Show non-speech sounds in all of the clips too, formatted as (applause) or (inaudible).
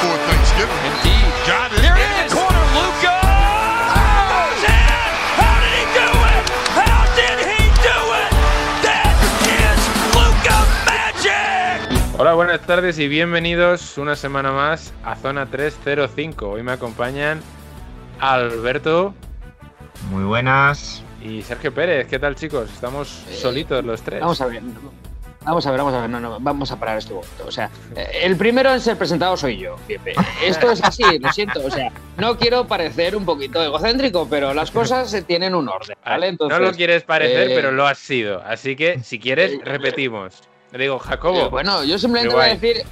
Thanksgiving. Indeed. Got it. Here in the corner, Luca. Magic. Hola, buenas tardes y bienvenidos una semana más a Zona 305. Hoy me acompañan Alberto Muy buenas. y Sergio Pérez. ¿Qué tal, chicos? Estamos solitos los tres. Vamos a ver. Vamos a ver, vamos a ver, no, no, vamos a parar este momento. O sea, eh, el primero en ser presentado soy yo. Esto es así, lo siento. O sea, no quiero parecer un poquito egocéntrico, pero las cosas se tienen un orden, ¿vale? Entonces, no lo quieres parecer, eh, pero lo has sido. Así que, si quieres, eh, repetimos. Le digo, eh, Jacobo. bueno, yo simplemente voy a decir.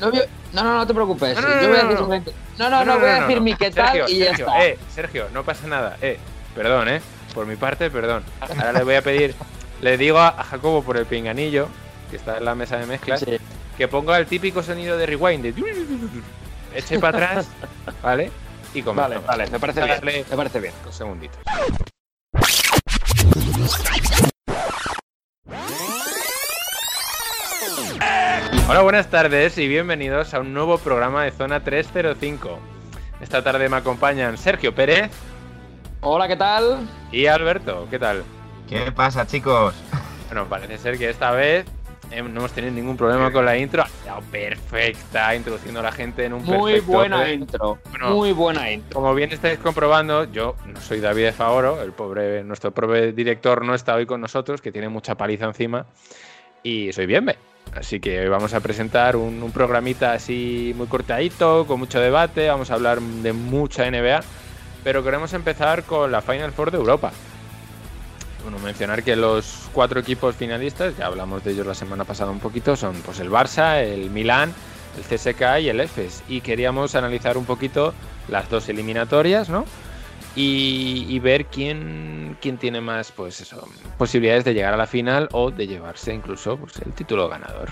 No, no, no, no te preocupes. No, no, no, yo voy a decir simplemente. No, no, no, voy a decir mi qué tal Sergio, y ya Sergio, está. Eh, Sergio, no pasa nada. Eh, perdón, eh. Por mi parte, perdón. Ahora le voy a pedir, le digo a Jacobo por el pinganillo, que está en la mesa de mezclas, Sí. que ponga el típico sonido de rewind. De... Eche para atrás, (laughs) ¿vale? Y Vale, comenzamos. vale, me parece bien. Darle Me parece bien. dos segunditos. Hola, buenas tardes y bienvenidos a un nuevo programa de Zona 305. Esta tarde me acompañan Sergio Pérez Hola, ¿qué tal? y Alberto. ¿Qué tal? ¿Qué pasa, chicos? Bueno, parece ser que esta vez no hemos tenido ningún problema con la intro. Ha quedado perfecta, introduciendo a la gente en un Muy perfecto buena intro. Bueno. Muy buena intro. Como bien estáis comprobando, yo no soy David Favoro, el pobre, nuestro pobre director no está hoy con nosotros, que tiene mucha paliza encima, y soy Bienve. Así que hoy vamos a presentar un, un programita así muy cortadito, con mucho debate, vamos a hablar de mucha NBA, pero queremos empezar con la Final Four de Europa. Bueno, mencionar que los cuatro equipos finalistas, ya hablamos de ellos la semana pasada un poquito, son pues el Barça, el Milán, el CSK y el EFES. Y queríamos analizar un poquito las dos eliminatorias, ¿no? Y, y ver quién, quién tiene más, pues eso, posibilidades de llegar a la final o de llevarse incluso pues, el título ganador.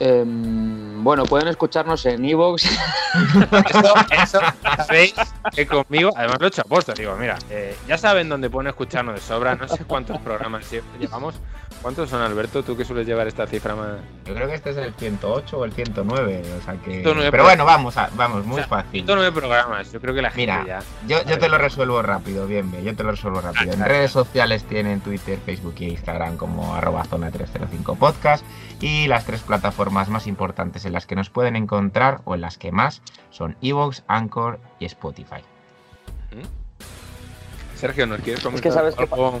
Em, bueno, pueden escucharnos en Evox. Eso, (laughs) eso, sabéis que conmigo, además lo he hecho a posta, digo, mira, eh, ya saben dónde pueden escucharnos de sobra, no sé cuántos programas lle- llevamos. ¿Cuántos son, Alberto? Tú que sueles llevar esta cifra más. Yo creo que este es el 108 o el 109, o sea que... 109, Pero bueno, vamos, a- vamos, muy O sea, fácil. 109 programas, yo creo que la gente Mira, ya. Yo, yo te lo resuelvo rápido, bien, bien, yo te lo resuelvo rápido. En Ah, redes sociales tienen Twitter, Facebook y Instagram como arroba zona 305 podcast y las tres plataformas más importantes en las que nos pueden encontrar o en las que más son Evox, Anchor y Spotify. Sergio, ¿nos quieres comentar que sabes algo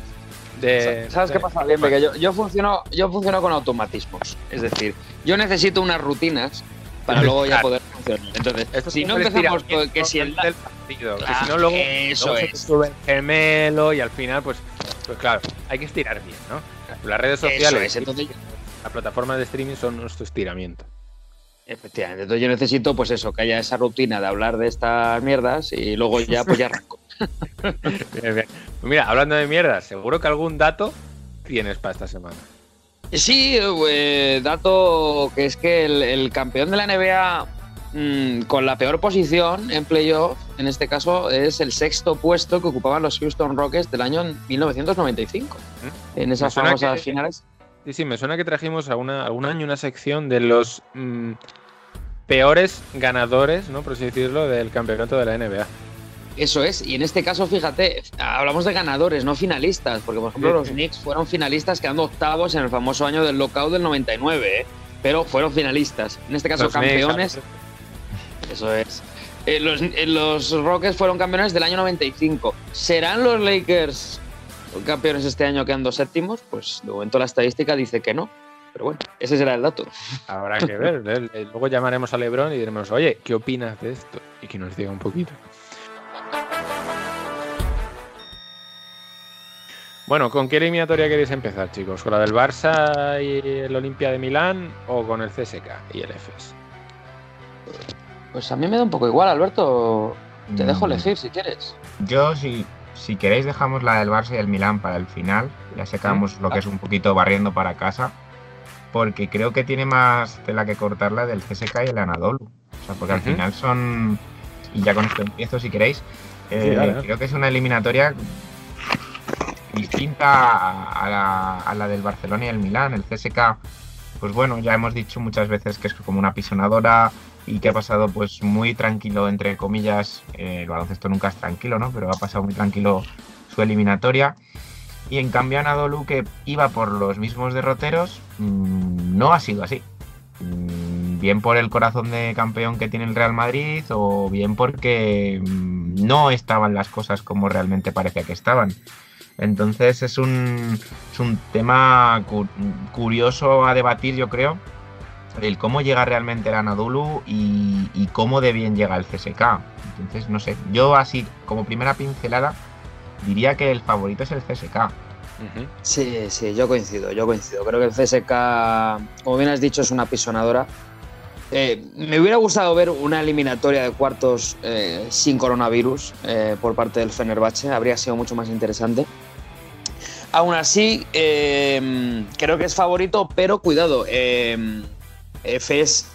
de. ¿Sabes qué pasa, Bien? Que yo, yo, funciono, yo funciono con automatismos. Es decir, yo necesito unas rutinas para luego ya poder funcionar. Entonces, Esto si es no empezamos con que si el... del partido, que si no luego, eso luego se te es. sube el gemelo y al final pues pues claro, hay que estirar bien, ¿no? Las redes Eso sociales, es, entonces las plataformas de streaming son nuestro estiramiento. Efectivamente, entonces yo necesito pues eso, que haya esa rutina de hablar de estas mierdas y luego ya pues ya arranco. (laughs) (laughs) Pues mira, hablando de mierda, seguro que algún dato tienes para esta semana. Sí, eh, dato que es que el, el campeón de la NBA mm, con la peor posición en playoff, en este caso, es el sexto puesto que ocupaban los Houston Rockets del año 1995. En esas Me suena famosas que- finales. Sí, sí, me suena que trajimos a una, algún año una sección de los mm, peores ganadores, ¿no? Por así decirlo, del campeonato de la NBA. Eso es, y en este caso, fíjate, hablamos de ganadores, no finalistas, porque por ejemplo Sí, los. Knicks fueron finalistas quedando octavos en el famoso año del lockout del 99, ¿eh? pero fueron finalistas. En este caso, Los Knicks, campeones. Eso es. Eh, los, eh, los Rockets fueron campeones del año 95. ¿Serán los Lakers campeones este año quedando séptimos? Pues de momento la estadística dice que no. Pero bueno, ese será el dato. Habrá que (laughs) ver. ¿eh? Luego llamaremos a Lebron y diremos, oye, ¿qué opinas de esto? Y que nos diga un poquito. Bueno, ¿con qué eliminatoria queréis empezar, chicos? ¿Con la del Barça y el Olimpia de Milán o con el CSK y el EFES? Pues a mí me da un poco igual, Alberto. Te dejo Mm, elegir si quieres. Yo, si, si queréis, dejamos la del Barça y el Milán para el final. Ya sacamos lo que es un poquito barriendo para casa. Porque creo que tiene más tela que cortar la del CSK y el Anadolu. O sea, porque al final son. Y ya con esto empiezo, si queréis. Eh. Creo que es una eliminatoria distinta a, a la, a la del Barcelona y el Milán. El CSK, pues bueno, ya hemos dicho muchas veces que es como una pisonadora y que ha pasado pues muy tranquilo, entre comillas, eh, el baloncesto nunca es tranquilo, ¿no? Pero ha pasado muy tranquilo su eliminatoria. Y en cambio Anadolu, que iba por los mismos derroteros, mm, no ha sido así. Mm, Bien por el corazón de campeón que tiene el Real Madrid o bien porque mm, no estaban las cosas como realmente parecía que estaban. Entonces es un, es un tema cu- curioso a debatir, yo creo, el cómo llega realmente el Anadolu y, y cómo de bien llega el CSK. Entonces, no sé, yo así como primera pincelada diría que el favorito es el CSK. Sí, sí, yo coincido, yo coincido. Creo que el CSK, como bien has dicho, es una pisonadora. Eh, me hubiera gustado ver una eliminatoria de cuartos eh, sin coronavirus eh, por parte del Fenerbahce, habría sido mucho más interesante. Aún así, eh, creo que es favorito, pero cuidado, Efes,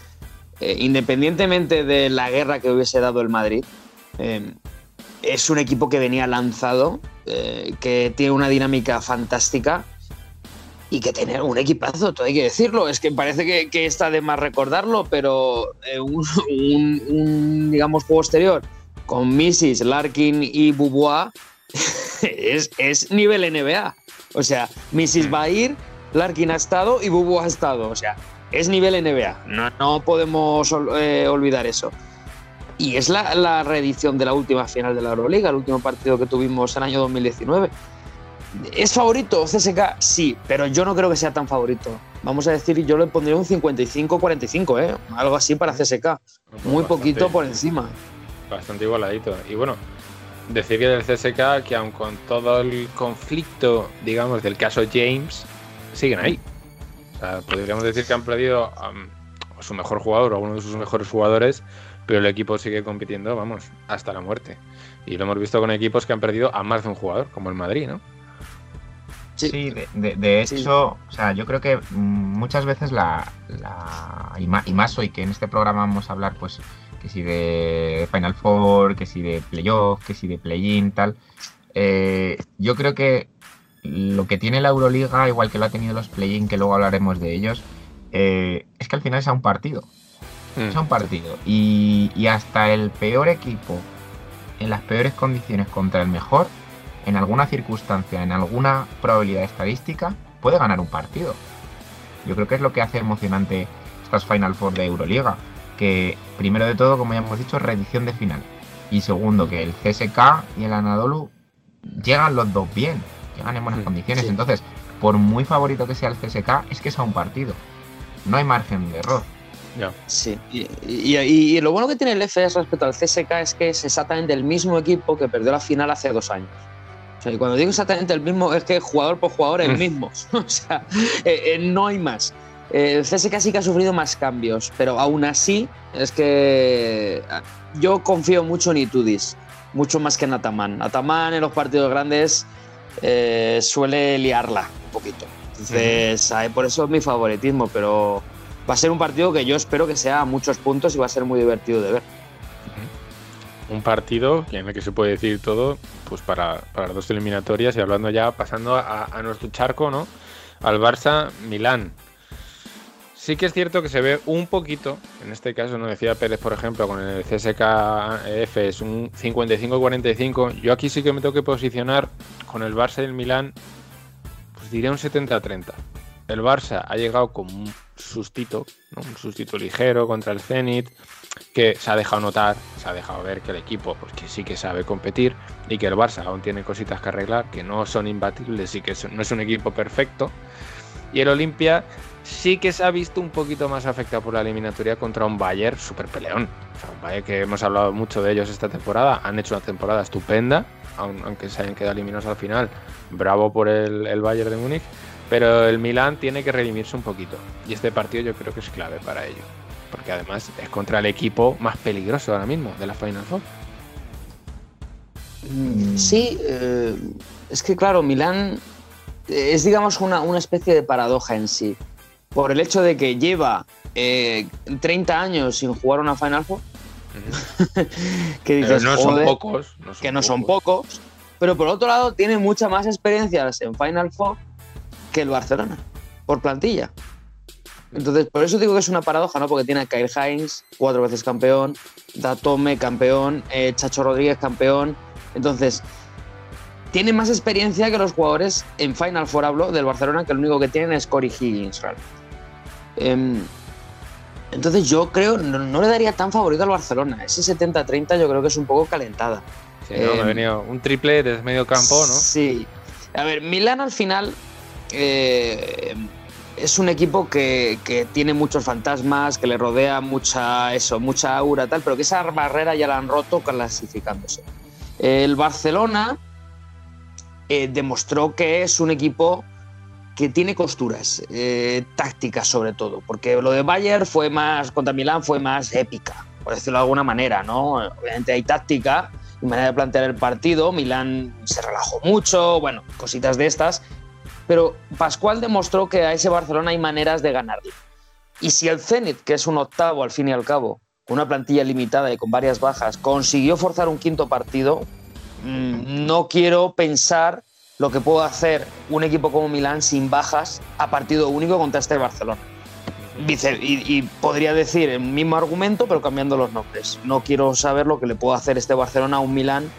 eh, independientemente de la guerra que hubiese dado el Madrid, eh, es un equipo que venía lanzado, eh, que tiene una dinámica fantástica y que tiene un equipazo, todo hay que decirlo. Es que parece que, que está de más recordarlo, pero un, un- un, digamos, juego exterior con Mrs., Larkin y Bubois (laughs) es, es nivel NBA. O sea, Mrs. va a ir, Larkin ha estado y Bubois ha estado. O sea, es nivel NBA. No, no podemos eh, olvidar eso. Y es la, la reedición de la última final de la Euroliga, el último partido que tuvimos en el año 2019. ¿Es favorito CSK? Sí, pero yo no creo que sea tan favorito. Vamos a decir, yo le pondría un 55-45, ¿eh? Algo así para CSK. Muy Bastante- poquito por encima. Bastante igualadito. Y bueno, decir que del CSK, que aun con todo el conflicto, digamos, del caso James, siguen ahí. O sea, podríamos decir que han perdido a su mejor jugador o a uno de sus mejores jugadores, pero el equipo sigue compitiendo, vamos, hasta la muerte. Y lo hemos visto con equipos que han perdido a más de un jugador, como el Madrid, ¿no? Sí. Sí, de, de- de hecho, Sí. o sea, yo creo que muchas veces la, la- y, ma- y más hoy que en este programa vamos a hablar, pues, que si de Final Four, que si de playoff, que si de play-in, tal. eh, yo creo que lo que tiene la Euroliga, igual que lo ha tenido los play-in, que luego hablaremos de ellos, eh, es que al final es a un partido. Mm. Es a un partido. Y, y hasta el peor equipo, en las peores condiciones contra el mejor, en alguna circunstancia, en alguna probabilidad estadística, puede ganar un partido. Yo creo que es lo que hace emocionante estas Final Four de Euroliga. Que primero de todo, como ya hemos dicho, reedición de final. Y segundo, que el CSK y el Anadolu llegan los dos bien, llegan en buenas Mm, condiciones. sí. Entonces, por muy favorito que sea el CSK, es que es a un partido. No hay margen de error. Ya. Sí, y, y- y- y lo bueno que tiene el FS respecto al CSK es que es exactamente el mismo equipo que perdió la final hace dos años. O sea, y cuando digo exactamente el mismo, es que jugador por jugador es el Mm. mismo. (laughs) O sea, eh, eh, no hay más. Eh, El CSK sí que ha sufrido más cambios, pero aún así es que ah, yo confío mucho en Itudis, mucho más que en Ataman. Ataman en los partidos grandes eh, suele liarla un poquito. Entonces, por eso es mi favoritismo, pero va a ser un partido que yo espero que sea a muchos puntos y va a ser muy divertido de ver. un partido en el que se puede decir todo pues para, para las dos eliminatorias y hablando ya, pasando a, a nuestro charco, ¿no? Al Barça Milán. Sí que es cierto que se ve un poquito, en este caso, no decía Pérez, por ejemplo, con el CSKF es un 55-45. Yo aquí sí que me tengo que posicionar con el Barça y el Milán, pues diría un 70-30. El Barça ha llegado con un sustito, un sustito ligero contra el Zenit, que se ha dejado notar, se ha dejado ver que el equipo pues sí que sabe competir y que el Barça aún tiene cositas que arreglar, que no son imbatibles y que no es un equipo perfecto. Y el Olimpia sí que se ha visto un poquito más afectado por la eliminatoria contra un Bayern super peleón. Bayern que hemos hablado mucho de ellos esta temporada, han hecho una temporada estupenda, aun- aunque se hayan quedado eliminados al final. Bravo por el, el Bayern de Múnich. Pero el Milan tiene que redimirse un poquito. Y este partido yo creo que es clave para ello. porque además es contra el equipo más peligroso ahora mismo de la Final Four. Sí, eh, es que claro, Milán es digamos una, una especie de paradoja en sí. Por el hecho de que lleva eh, 30 años sin jugar una Final Four, (laughs) que dices, no son "Joder", pocos. no son que no son pocos, pero por otro lado tiene muchas más experiencias en Final Four que el Barcelona, por plantilla. Entonces, por eso digo que es una paradoja, ¿no? Porque tiene a Kyle Hines, cuatro veces campeón, Datome campeón, eh, Chacho Rodríguez campeón. Entonces, tiene más experiencia que los jugadores en Final Four, hablo del Barcelona, que lo único que tienen es Corey Higgins, realmente. Em, entonces, yo creo, no, no le daría tan favorito al Barcelona. Ese 70-30 yo creo que es un poco calentada. Sí, ¿no? Me ha Em, venido un triple desde medio campo, ¿no? Sí. A ver, Milán al final eh, es un equipo que, que tiene muchos fantasmas, que le rodea mucha eso, mucha aura, tal, pero que esa barrera ya la han roto clasificándose. El Barcelona eh, demostró que es un equipo que tiene costuras, eh, tácticas sobre todo, porque lo de Bayern fue más, contra Milán fue más épica, por decirlo de alguna manera, ¿no? Obviamente hay táctica y manera de plantear el partido, Milán se relajó mucho, bueno, cositas de estas, pero Pascual demostró que a ese Barcelona hay maneras de ganarle. Y si el Zenit, que es un octavo al fin y al cabo, con una plantilla limitada y con varias bajas, consiguió forzar un quinto partido, no quiero pensar lo que puede hacer un equipo como Milán sin bajas a partido único contra este Barcelona. Vice- y, y podría decir el mismo argumento, pero cambiando los nombres. No quiero saber lo que le puede hacer este Barcelona a un Milán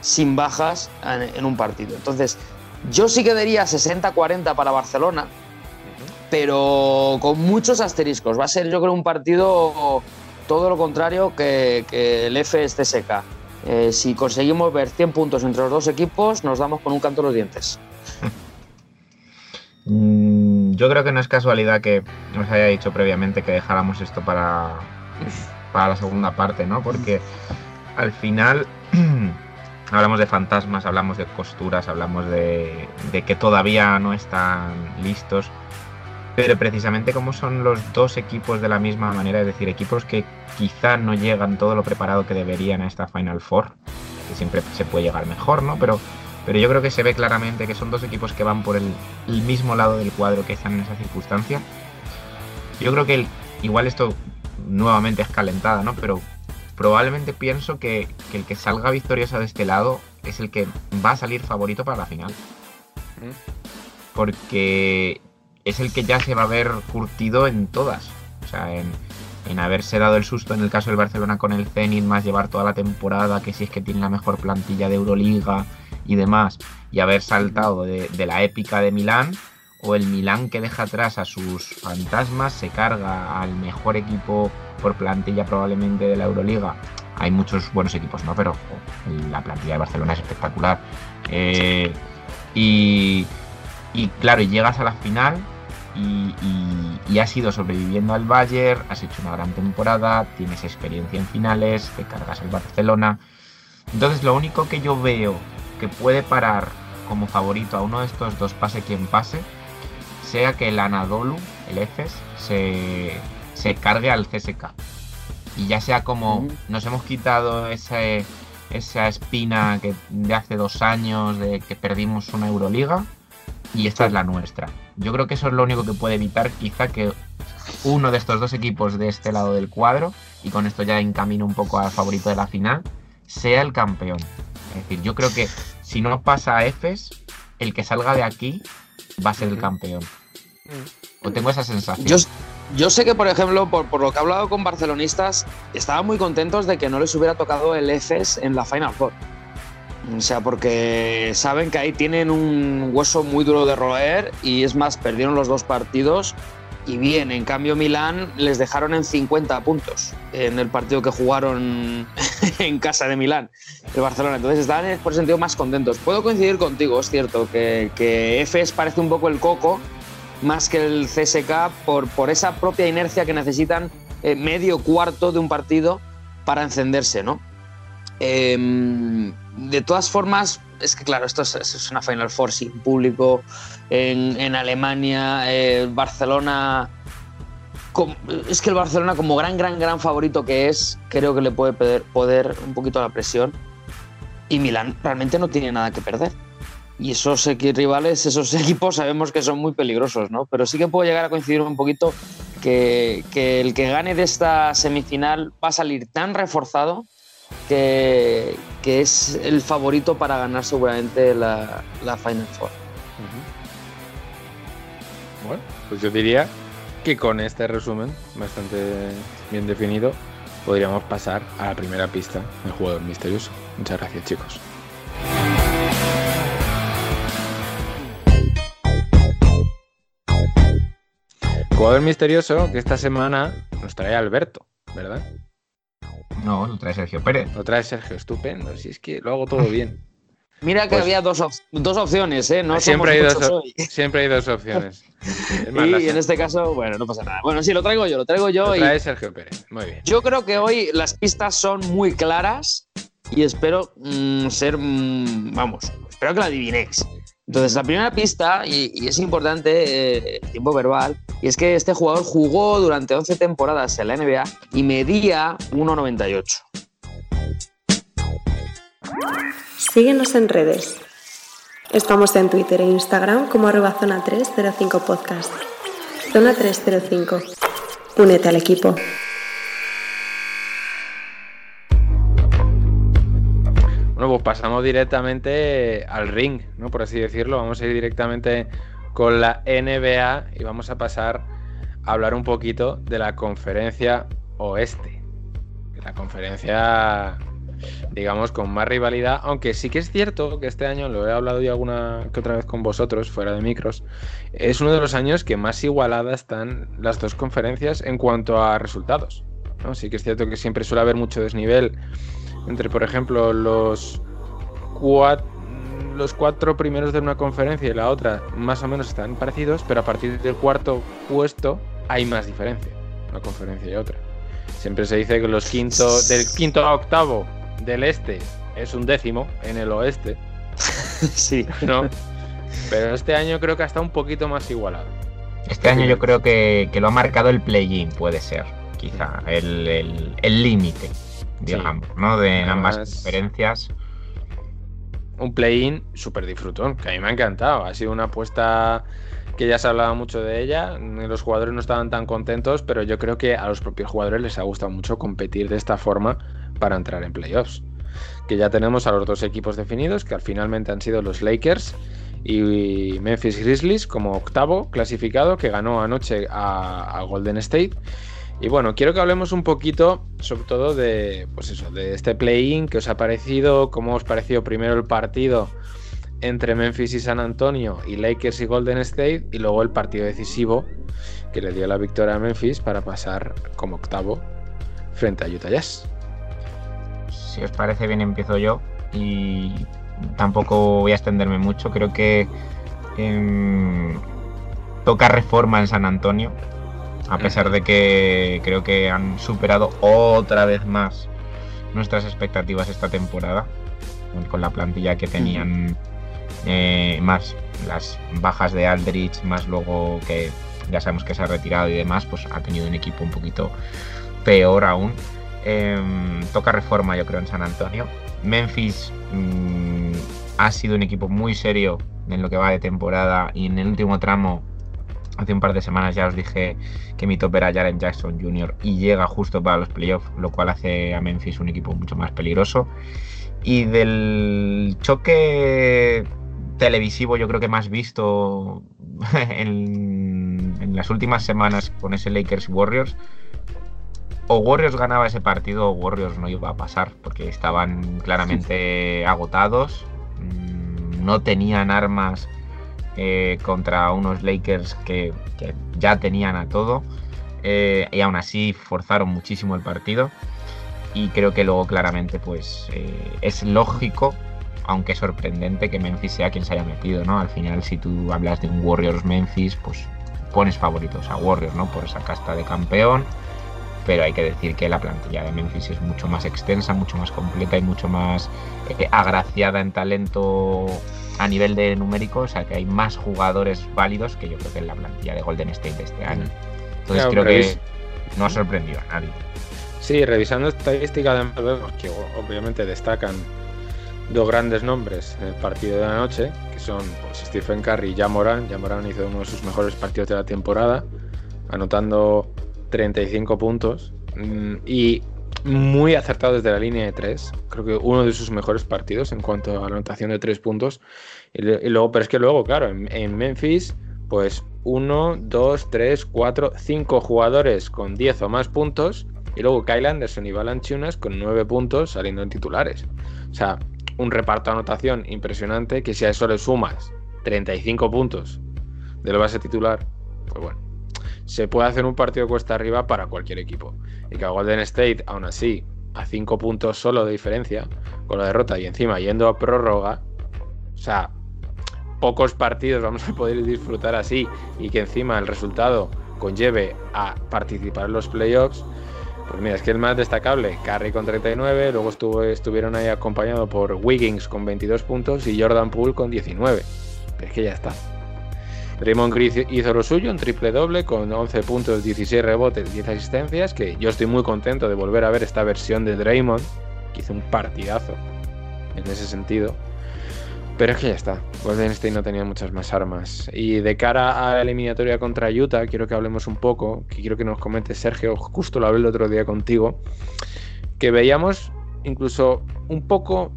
sin bajas en, en un partido. Entonces, yo sí que daría 60-40 para Barcelona, pero con muchos asteriscos. Va a ser, yo creo, un partido todo lo contrario que, que el FS CSK. Eh, si conseguimos ver 100 puntos entre los dos equipos, nos damos con un canto en los dientes. (laughs) Mm, Yo creo que no es casualidad que nos haya dicho previamente que dejáramos esto para, para la segunda parte, ¿no? Porque al final (clears throat) hablamos de fantasmas, hablamos de costuras, hablamos de, de que todavía no están listos. Pero precisamente como son los dos equipos de la misma manera, es decir, equipos que quizá no llegan todo lo preparado que deberían a esta Final Four, que siempre se puede llegar mejor, ¿no? Pero pero yo creo que se ve claramente que son dos equipos que van por el, el mismo lado del cuadro que están en esa circunstancia. Yo creo que el- igual esto nuevamente es calentada, ¿no? Pero probablemente pienso que, que el que salga victorioso de este lado es el que va a salir favorito para la final. Porque es el que ya se va a ver curtido en todas. O sea, en, en haberse dado el susto en el caso del Barcelona con el Zenit, más llevar toda la temporada, que si es que tiene la mejor plantilla de Euroliga y demás, y haber saltado de, la épica de Milán, o el Milán que deja atrás a sus fantasmas, se carga al mejor equipo por plantilla probablemente de la Euroliga. Hay muchos buenos equipos, ¿no? Pero la plantilla de Barcelona es espectacular. Eh, y, y claro, llegas a la final y, y- y has ido sobreviviendo al Bayern, has hecho una gran temporada, tienes experiencia en finales, te cargas al Barcelona. Entonces lo único que yo veo que puede parar como favorito a uno de estos dos, pase quien pase, sea que el Anadolu, el EFES, se, se cargue al CSK. Y ya sea como nos hemos quitado ese, esa espina que de hace dos años de que perdimos una Euroliga y esta es la nuestra. Yo creo que eso es lo único que puede evitar quizá que uno de estos dos equipos de este lado del cuadro, y con esto ya encamino un poco al favorito de la final, sea el campeón. Es decir, yo creo que si no pasa a Efes, el que salga de aquí va a ser el campeón. O tengo esa sensación. Yo, yo sé que, por ejemplo, por, por lo que he hablado con barcelonistas, estaban muy contentos de que no les hubiera tocado el EFES en la Final Four. O sea, porque saben que ahí tienen un hueso muy duro de roer y es más, perdieron los dos partidos y bien, en cambio Milán les dejaron en 50 puntos en el partido que jugaron (laughs) en casa de Milán, el Barcelona. Entonces estaban por sentido más contentos. Puedo coincidir contigo, es cierto, que, que EFES parece un poco el coco más que el CSK por, por esa propia inercia que necesitan eh, medio cuarto de un partido para encenderse, ¿no? Em, de todas formas, es que claro, esto es, es una Final Four sin público en, en Alemania, eh, Barcelona es que el Barcelona, como gran, gran, gran favorito que es, creo que le puede poder, poder un poquito la presión. Y Milán realmente no tiene nada que perder. Y esos rivales, esos (laughs) equipos sabemos que son muy peligrosos, ¿no? Pero sí que puedo llegar a coincidir un poquito que, que el que gane de esta semifinal va a salir tan reforzado que, que es el favorito para ganar seguramente la, la Final Four. Bueno, pues yo diría que con este resumen bastante bien definido podríamos pasar a la primera pista del jugador misterioso. Muchas gracias, chicos. Jugador misterioso que esta semana nos trae Alberto, ¿verdad? No, lo trae Sergio Pérez. Lo trae Sergio, estupendo. Si es que lo hago todo bien. (laughs) Mira que Pues- había dos, op- dos opciones, ¿eh? No siempre, hay dos, hoy. (laughs) siempre hay dos opciones. (laughs) Es más, Y las- en este caso, bueno, no pasa nada. Bueno, sí, lo traigo yo, lo traigo lo yo. y trae Sergio Pérez. Muy bien. yo creo que hoy las pistas son muy claras y espero mm, ser, mm, vamos, espero que la adivinéis. Entonces, la primera pista, y, es importante eh, tiempo verbal, y es que este jugador jugó durante 11 temporadas en la NBA y medía 1,98. Síguenos en redes. Estamos en Twitter e Instagram como arroba zona 305 podcast. Zona 305. Únete al equipo. Pasamos directamente al ring, ¿no? Por así decirlo. Vamos a ir directamente con la NBA y vamos a pasar a hablar un poquito de la conferencia oeste. La conferencia, digamos, con más rivalidad, aunque sí que es cierto que este año, lo he hablado ya alguna que otra vez con vosotros, fuera de micros, es uno de los años que más igualadas están las dos conferencias en cuanto a resultados. ¿no? Sí que es cierto que siempre suele haber mucho desnivel entre, por ejemplo, los, los cuatro primeros de una conferencia y la otra, más o menos están parecidos, pero a partir del cuarto puesto hay más diferencia, una conferencia y otra. Siempre se dice que los quinto, del quinto a octavo del este es un décimo en el oeste, (laughs) sí. ¿no? Pero este año creo que está un poquito más igualado. Este año yo creo que, que lo ha marcado el play-in, puede ser, quizá, el el- el límite, digamos, ¿no? De ambas Además- conferencias. Un play-in súper disfrutón, que a mí me ha encantado. Ha sido una apuesta que ya se hablaba mucho de ella. Los jugadores no estaban tan contentos, pero yo creo que a los propios jugadores les ha gustado mucho competir de esta forma para entrar en playoffs. Que ya tenemos a los dos equipos definidos, que al finalmente han sido los Lakers y Memphis Grizzlies como octavo clasificado, que ganó anoche a, a Golden State. Y bueno, quiero que hablemos un poquito, sobre todo de, pues eso, de este play-in, que os ha parecido, cómo os pareció primero el partido entre Memphis y San Antonio y Lakers y Golden State, y luego el partido decisivo que le dio la victoria a Memphis para pasar como octavo frente a Utah Jazz. Si os parece bien, empiezo yo. Y tampoco voy a extenderme mucho. Creo que em, toca reforma en San Antonio. A pesar de que creo que han superado otra vez más nuestras expectativas esta temporada. Con la plantilla que tenían. eh, más las bajas de Aldrich, más luego que ya sabemos que se ha retirado y demás, pues ha tenido un equipo un poquito peor aún. Em, toca reforma, yo creo, en San Antonio. Memphis mm, ha sido un equipo muy serio en lo que va de temporada y en el último tramo, hace un par de semanas ya os dije que mi top era Jaren Jackson Jr. y llega justo para los playoffs, lo cual hace a Memphis un equipo mucho más peligroso. Y del choque televisivo yo creo que más visto (laughs) en, en las últimas semanas con ese Lakers Warriors, o Warriors ganaba ese partido o Warriors no iba a pasar, porque estaban claramente agotados, mm, no tenían armas eh, contra unos Lakers que, ya tenían a todo, eh, y aún así forzaron muchísimo el partido. Y creo que luego claramente pues eh, es lógico, aunque sorprendente, que Memphis sea quien se haya metido, ¿no? Al final si tú hablas de un Warriors Memphis, pues pones favoritos a Warriors, ¿no? Por esa casta de campeón pero hay que decir que la plantilla de Memphis es mucho más extensa, mucho más completa y mucho más eh, agraciada en talento a nivel de numérico, o sea que hay más jugadores válidos que yo creo que en la plantilla de Golden State de este año. Entonces creo que no ha sorprendido a nadie. Sí, revisando estadísticas además vemos que obviamente destacan dos grandes nombres en el partido de la noche, que son pues, Stephen Curry y Jamoran. Jamoran hizo uno de sus mejores partidos de la temporada, anotando 35 puntos mm, y muy acertado desde la línea de 3. Creo que uno de sus mejores partidos en cuanto a la anotación de 3 puntos. Y, luego, pero es que luego, claro, en, Memphis, pues 1, 2, 3, 4, 5 jugadores con 10 o más puntos. Y luego Kyle Anderson y Valanciunas con 9 puntos saliendo en titulares. O sea, un reparto de anotación impresionante que si a eso le sumas 35 puntos del base titular, pues bueno, se puede hacer un partido cuesta arriba para cualquier equipo. Y que a Golden State, aún así, a 5 puntos solo de diferencia, con la derrota y encima yendo a prórroga, o sea, pocos partidos vamos a poder disfrutar así y que encima el resultado conlleve a participar en los playoffs. Pues mira, es que el más destacable, Curry con 39, luego estuvo, estuvieron ahí acompañado por Wiggins con 22 puntos y Jordan Poole con 19. Pero es que ya está. Raymond Green hizo lo suyo, un triple doble con 11 puntos, 16 rebotes, 10 asistencias, que yo estoy muy contento de volver a ver esta versión de Draymond, que hizo un partidazo en ese sentido. Pero es que ya está. Golden State no tenía muchas más armas. Y de cara a la eliminatoria contra Utah, quiero que hablemos un poco, que quiero que nos comentes, Sergio, justo lo hablé el otro día contigo, que veíamos incluso un poco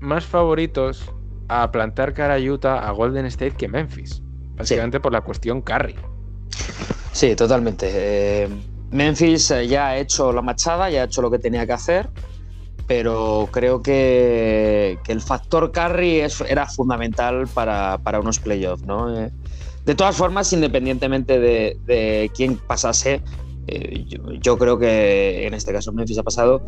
más favoritos a plantar cara a Utah a Golden State que Memphis. Básicamente por la cuestión Curry. Sí, totalmente. Eh, Memphis eh, ya ha hecho la machada, ya ha hecho lo que tenía que hacer, pero creo que, que el factor Curry es- era fundamental para, para unos playoffs, ¿no? Eh, de todas formas, independientemente de, de quién pasase, eh, yo, yo creo que en este caso Memphis ha pasado.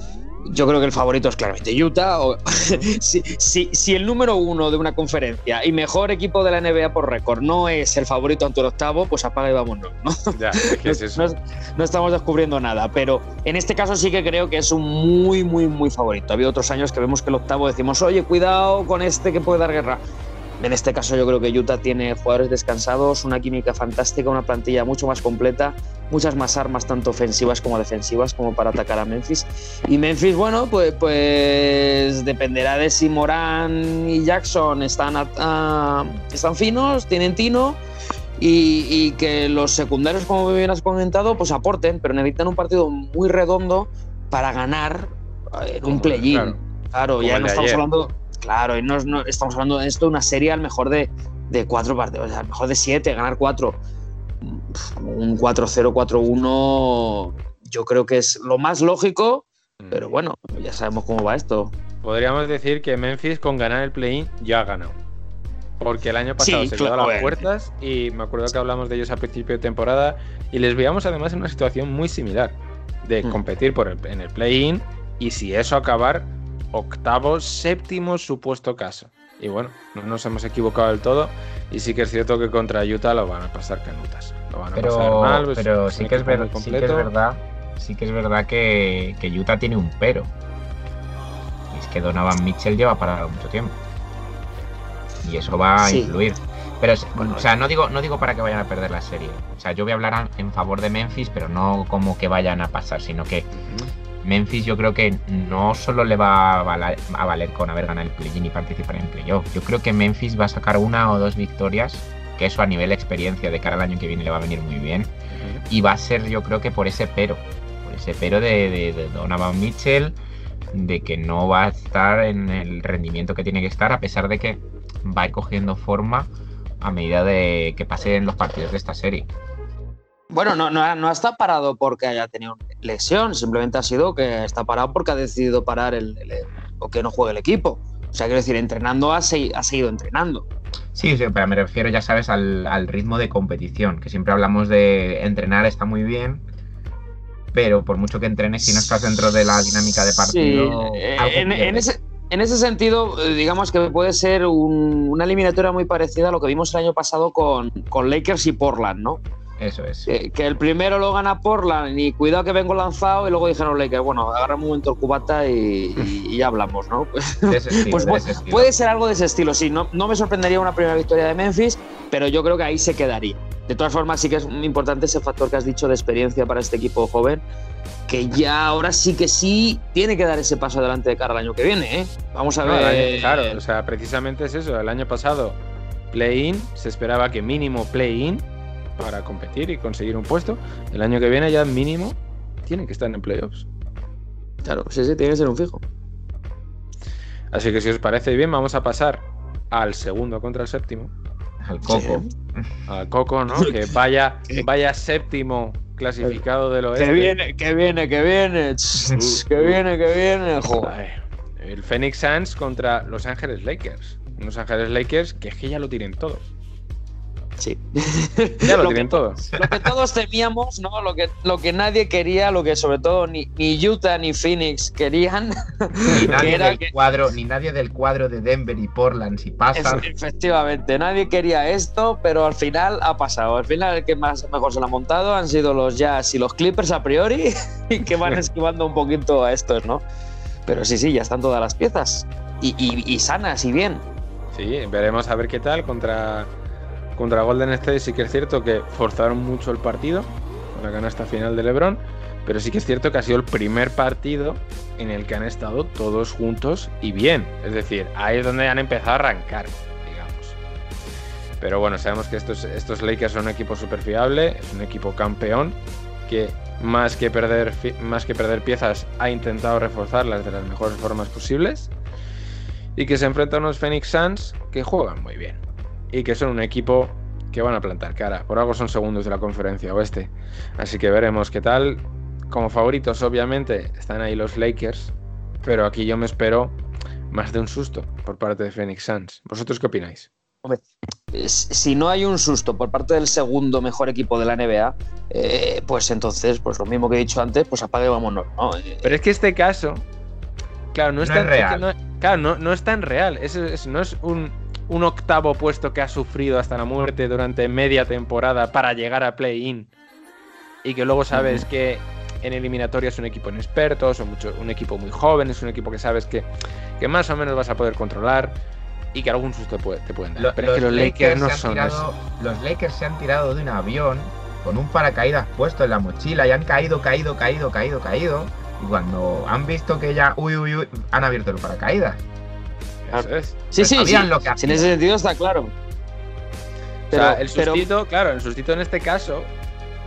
Yo creo que el favorito es claramente Utah. o- (laughs) si, si- si el número uno de una conferencia y mejor equipo de la NBA por récord no es el favorito ante el octavo, pues apaga y vámonos, ¿no? Ya, (laughs) es que es eso. No, no estamos descubriendo nada, pero en este caso sí que creo que es un muy, muy, muy favorito. Ha habido otros años que vemos que el octavo decimos, oye, cuidado con este que puede dar guerra. En este caso yo creo que Utah tiene jugadores descansados, una química fantástica, una plantilla mucho más completa, muchas más armas, tanto ofensivas como defensivas, como para atacar a Memphis. Y Memphis, bueno, pues, pues dependerá de si Morán y Jackson están, están finos, tienen tino y, y que los secundarios, como bien has comentado, pues aporten, pero necesitan un partido muy redondo para ganar eh, en un play-in. claro. Claro, ya no estamos ayer. hablando, claro, y no, es- no- estamos hablando de esto, una serie al mejor de, de cuatro partidos, o sea, al mejor de siete, ganar cuatro. Un 4-0, 4-1, yo creo que es lo más lógico, pero bueno, ya sabemos cómo va esto. Podríamos decir que Memphis con ganar el play-in ya ha ganado. Porque el año pasado Sí, se claro, quedó a las puertas y me acuerdo que hablamos de ellos a principio de temporada y les veíamos además en una situación muy similar de Mm. competir por el- en el play-in y si eso acabar octavo, séptimo supuesto caso. Y bueno, no nos hemos equivocado del todo y sí que es cierto que contra Utah lo van a pasar canutas. Lo van a pasar Pero, mal. pues, pero es sí, que es ver- sí que es verdad, sí que es verdad que, que Utah tiene un pero. Y es que Donovan Mitchell lleva parado mucho tiempo. Y eso va a Sí. influir. Pero, Bueno, o sea, no digo, no digo para que vayan a perder la serie. O sea, yo voy a hablar en favor de Memphis, pero no como que vayan a pasar, sino que. Memphis yo creo que no solo le va a valer, a valer con haber ganado el play-in y participar en el playoff. Yo creo que Memphis va a sacar una o dos victorias, que eso a nivel experiencia de cara al año que viene le va a venir muy bien. Y va a ser yo creo que por ese pero, por ese pero de, de- de Donovan Mitchell, de que no va a estar en el rendimiento que tiene que estar, a pesar de que va a ir cogiendo forma a medida de que pasen los partidos de esta serie. Bueno, no, no, no está parado porque haya tenido lesión, simplemente ha sido que está parado porque ha decidido parar el, el- o que no juegue el equipo. O sea, quiero decir, entrenando ha, ha seguido entrenando. Sí, sí, pero me refiero, ya sabes, al, al ritmo de competición, que siempre hablamos de entrenar está muy bien, pero por mucho que entrenes, si no estás dentro de la dinámica de partido... Sí, eh, en, ese, en ese sentido, eh, digamos que puede ser un- una eliminatoria muy parecida a lo que vimos el año pasado con, con Lakers y Portland, ¿no? Eso es. Que, que el primero lo gana Portland y cuidado que vengo lanzado y luego dijeron Lakers, bueno, agarra un momento el cubata y, y- hablamos, ¿no? (laughs) Pues, estilo, pues puede ser algo de ese estilo, sí. No, no me sorprendería una primera victoria de Memphis, pero yo creo que ahí se quedaría. De todas formas, sí que es muy importante ese factor que has dicho de experiencia para este equipo joven, que ya ahora sí que sí tiene que dar ese paso adelante de cara al año que viene. ¿eh? Vamos a No, ver. año- claro, o sea, precisamente es eso. El año pasado, play-in, se esperaba que mínimo play-in para competir y conseguir un puesto. El año que viene ya mínimo tienen que estar en playoffs. Claro, sí, sí, tiene que ser un fijo. Así que si os parece bien, vamos a pasar al segundo contra el séptimo. Al coco. A Coco, ¿no? (laughs) Que vaya, vaya séptimo clasificado del oeste. Que viene, que viene, que viene. (laughs) Que viene, que viene. Joder. Joder. El Phoenix Suns contra Los Ángeles Lakers. Los Ángeles Lakers que es que ya lo tienen todo. Sí. (laughs) Ya lo Lo tienen que- todo. Lo que todos temíamos, ¿no? Lo que, lo que nadie quería, lo que sobre todo ni, ni Utah ni Phoenix querían. Ni (laughs) nadie, era del que- cuadro, ni nadie del cuadro de Denver y Portland si pasan. Efe- Efectivamente, nadie quería esto, pero al final ha pasado. Al final el que más mejor se lo ha montado han sido los Jazz y los Clippers a priori, (laughs) y que van esquivando un poquito a estos, ¿no? Pero sí, sí, ya están todas las piezas. Y, y- y sanas y bien. Sí, veremos a ver qué tal contra, contra Golden State. Sí que es cierto que forzaron mucho el partido con la canasta final de LeBron, pero sí que es cierto que ha sido el primer partido en el que han estado todos juntos y bien. Es decir, ahí es donde han empezado a arrancar, digamos. Pero bueno, sabemos que estos, estos Lakers son un equipo súper fiable, es un equipo campeón que más que, perder, más que perder piezas ha intentado reforzarlas de las mejores formas posibles y que se enfrenta a unos Phoenix Suns que juegan muy bien y que son un equipo que van a plantar cara. Por algo son segundos de la conferencia oeste. Así que veremos qué tal. Como favoritos, obviamente, están ahí los Lakers, pero aquí yo me espero más de un susto por parte de Phoenix Suns. ¿Vosotros qué opináis? Es- Si no hay un susto por parte del segundo mejor equipo de la NBA, eh, pues entonces, pues lo mismo que he dicho antes, pues apague y vámonos. ¿no? Eh, Pero es que este caso, claro, no es No tan es real. que no- claro, no, no es tan real. Es, es- no es un, un octavo puesto que ha sufrido hasta la muerte durante media temporada para llegar a play-in. Y que luego sabes que en eliminatoria es un equipo inexperto, son mucho, un equipo muy joven, es un equipo que sabes que, que más o menos vas a poder controlar y que algún susto puede- te pueden dar. Lo- Pero es que los Lakers no son tirado- eso. Los Lakers se han tirado de un avión con un paracaídas puesto en la mochila y han caído, caído, caído, caído, caído. Y cuando han visto que ya, uy, uy, uy, han abierto el paracaídas. Eso es. sí, sí, sí. lo que en ese sentido está claro. o sea, el pero- sustito, claro, el sustito en este caso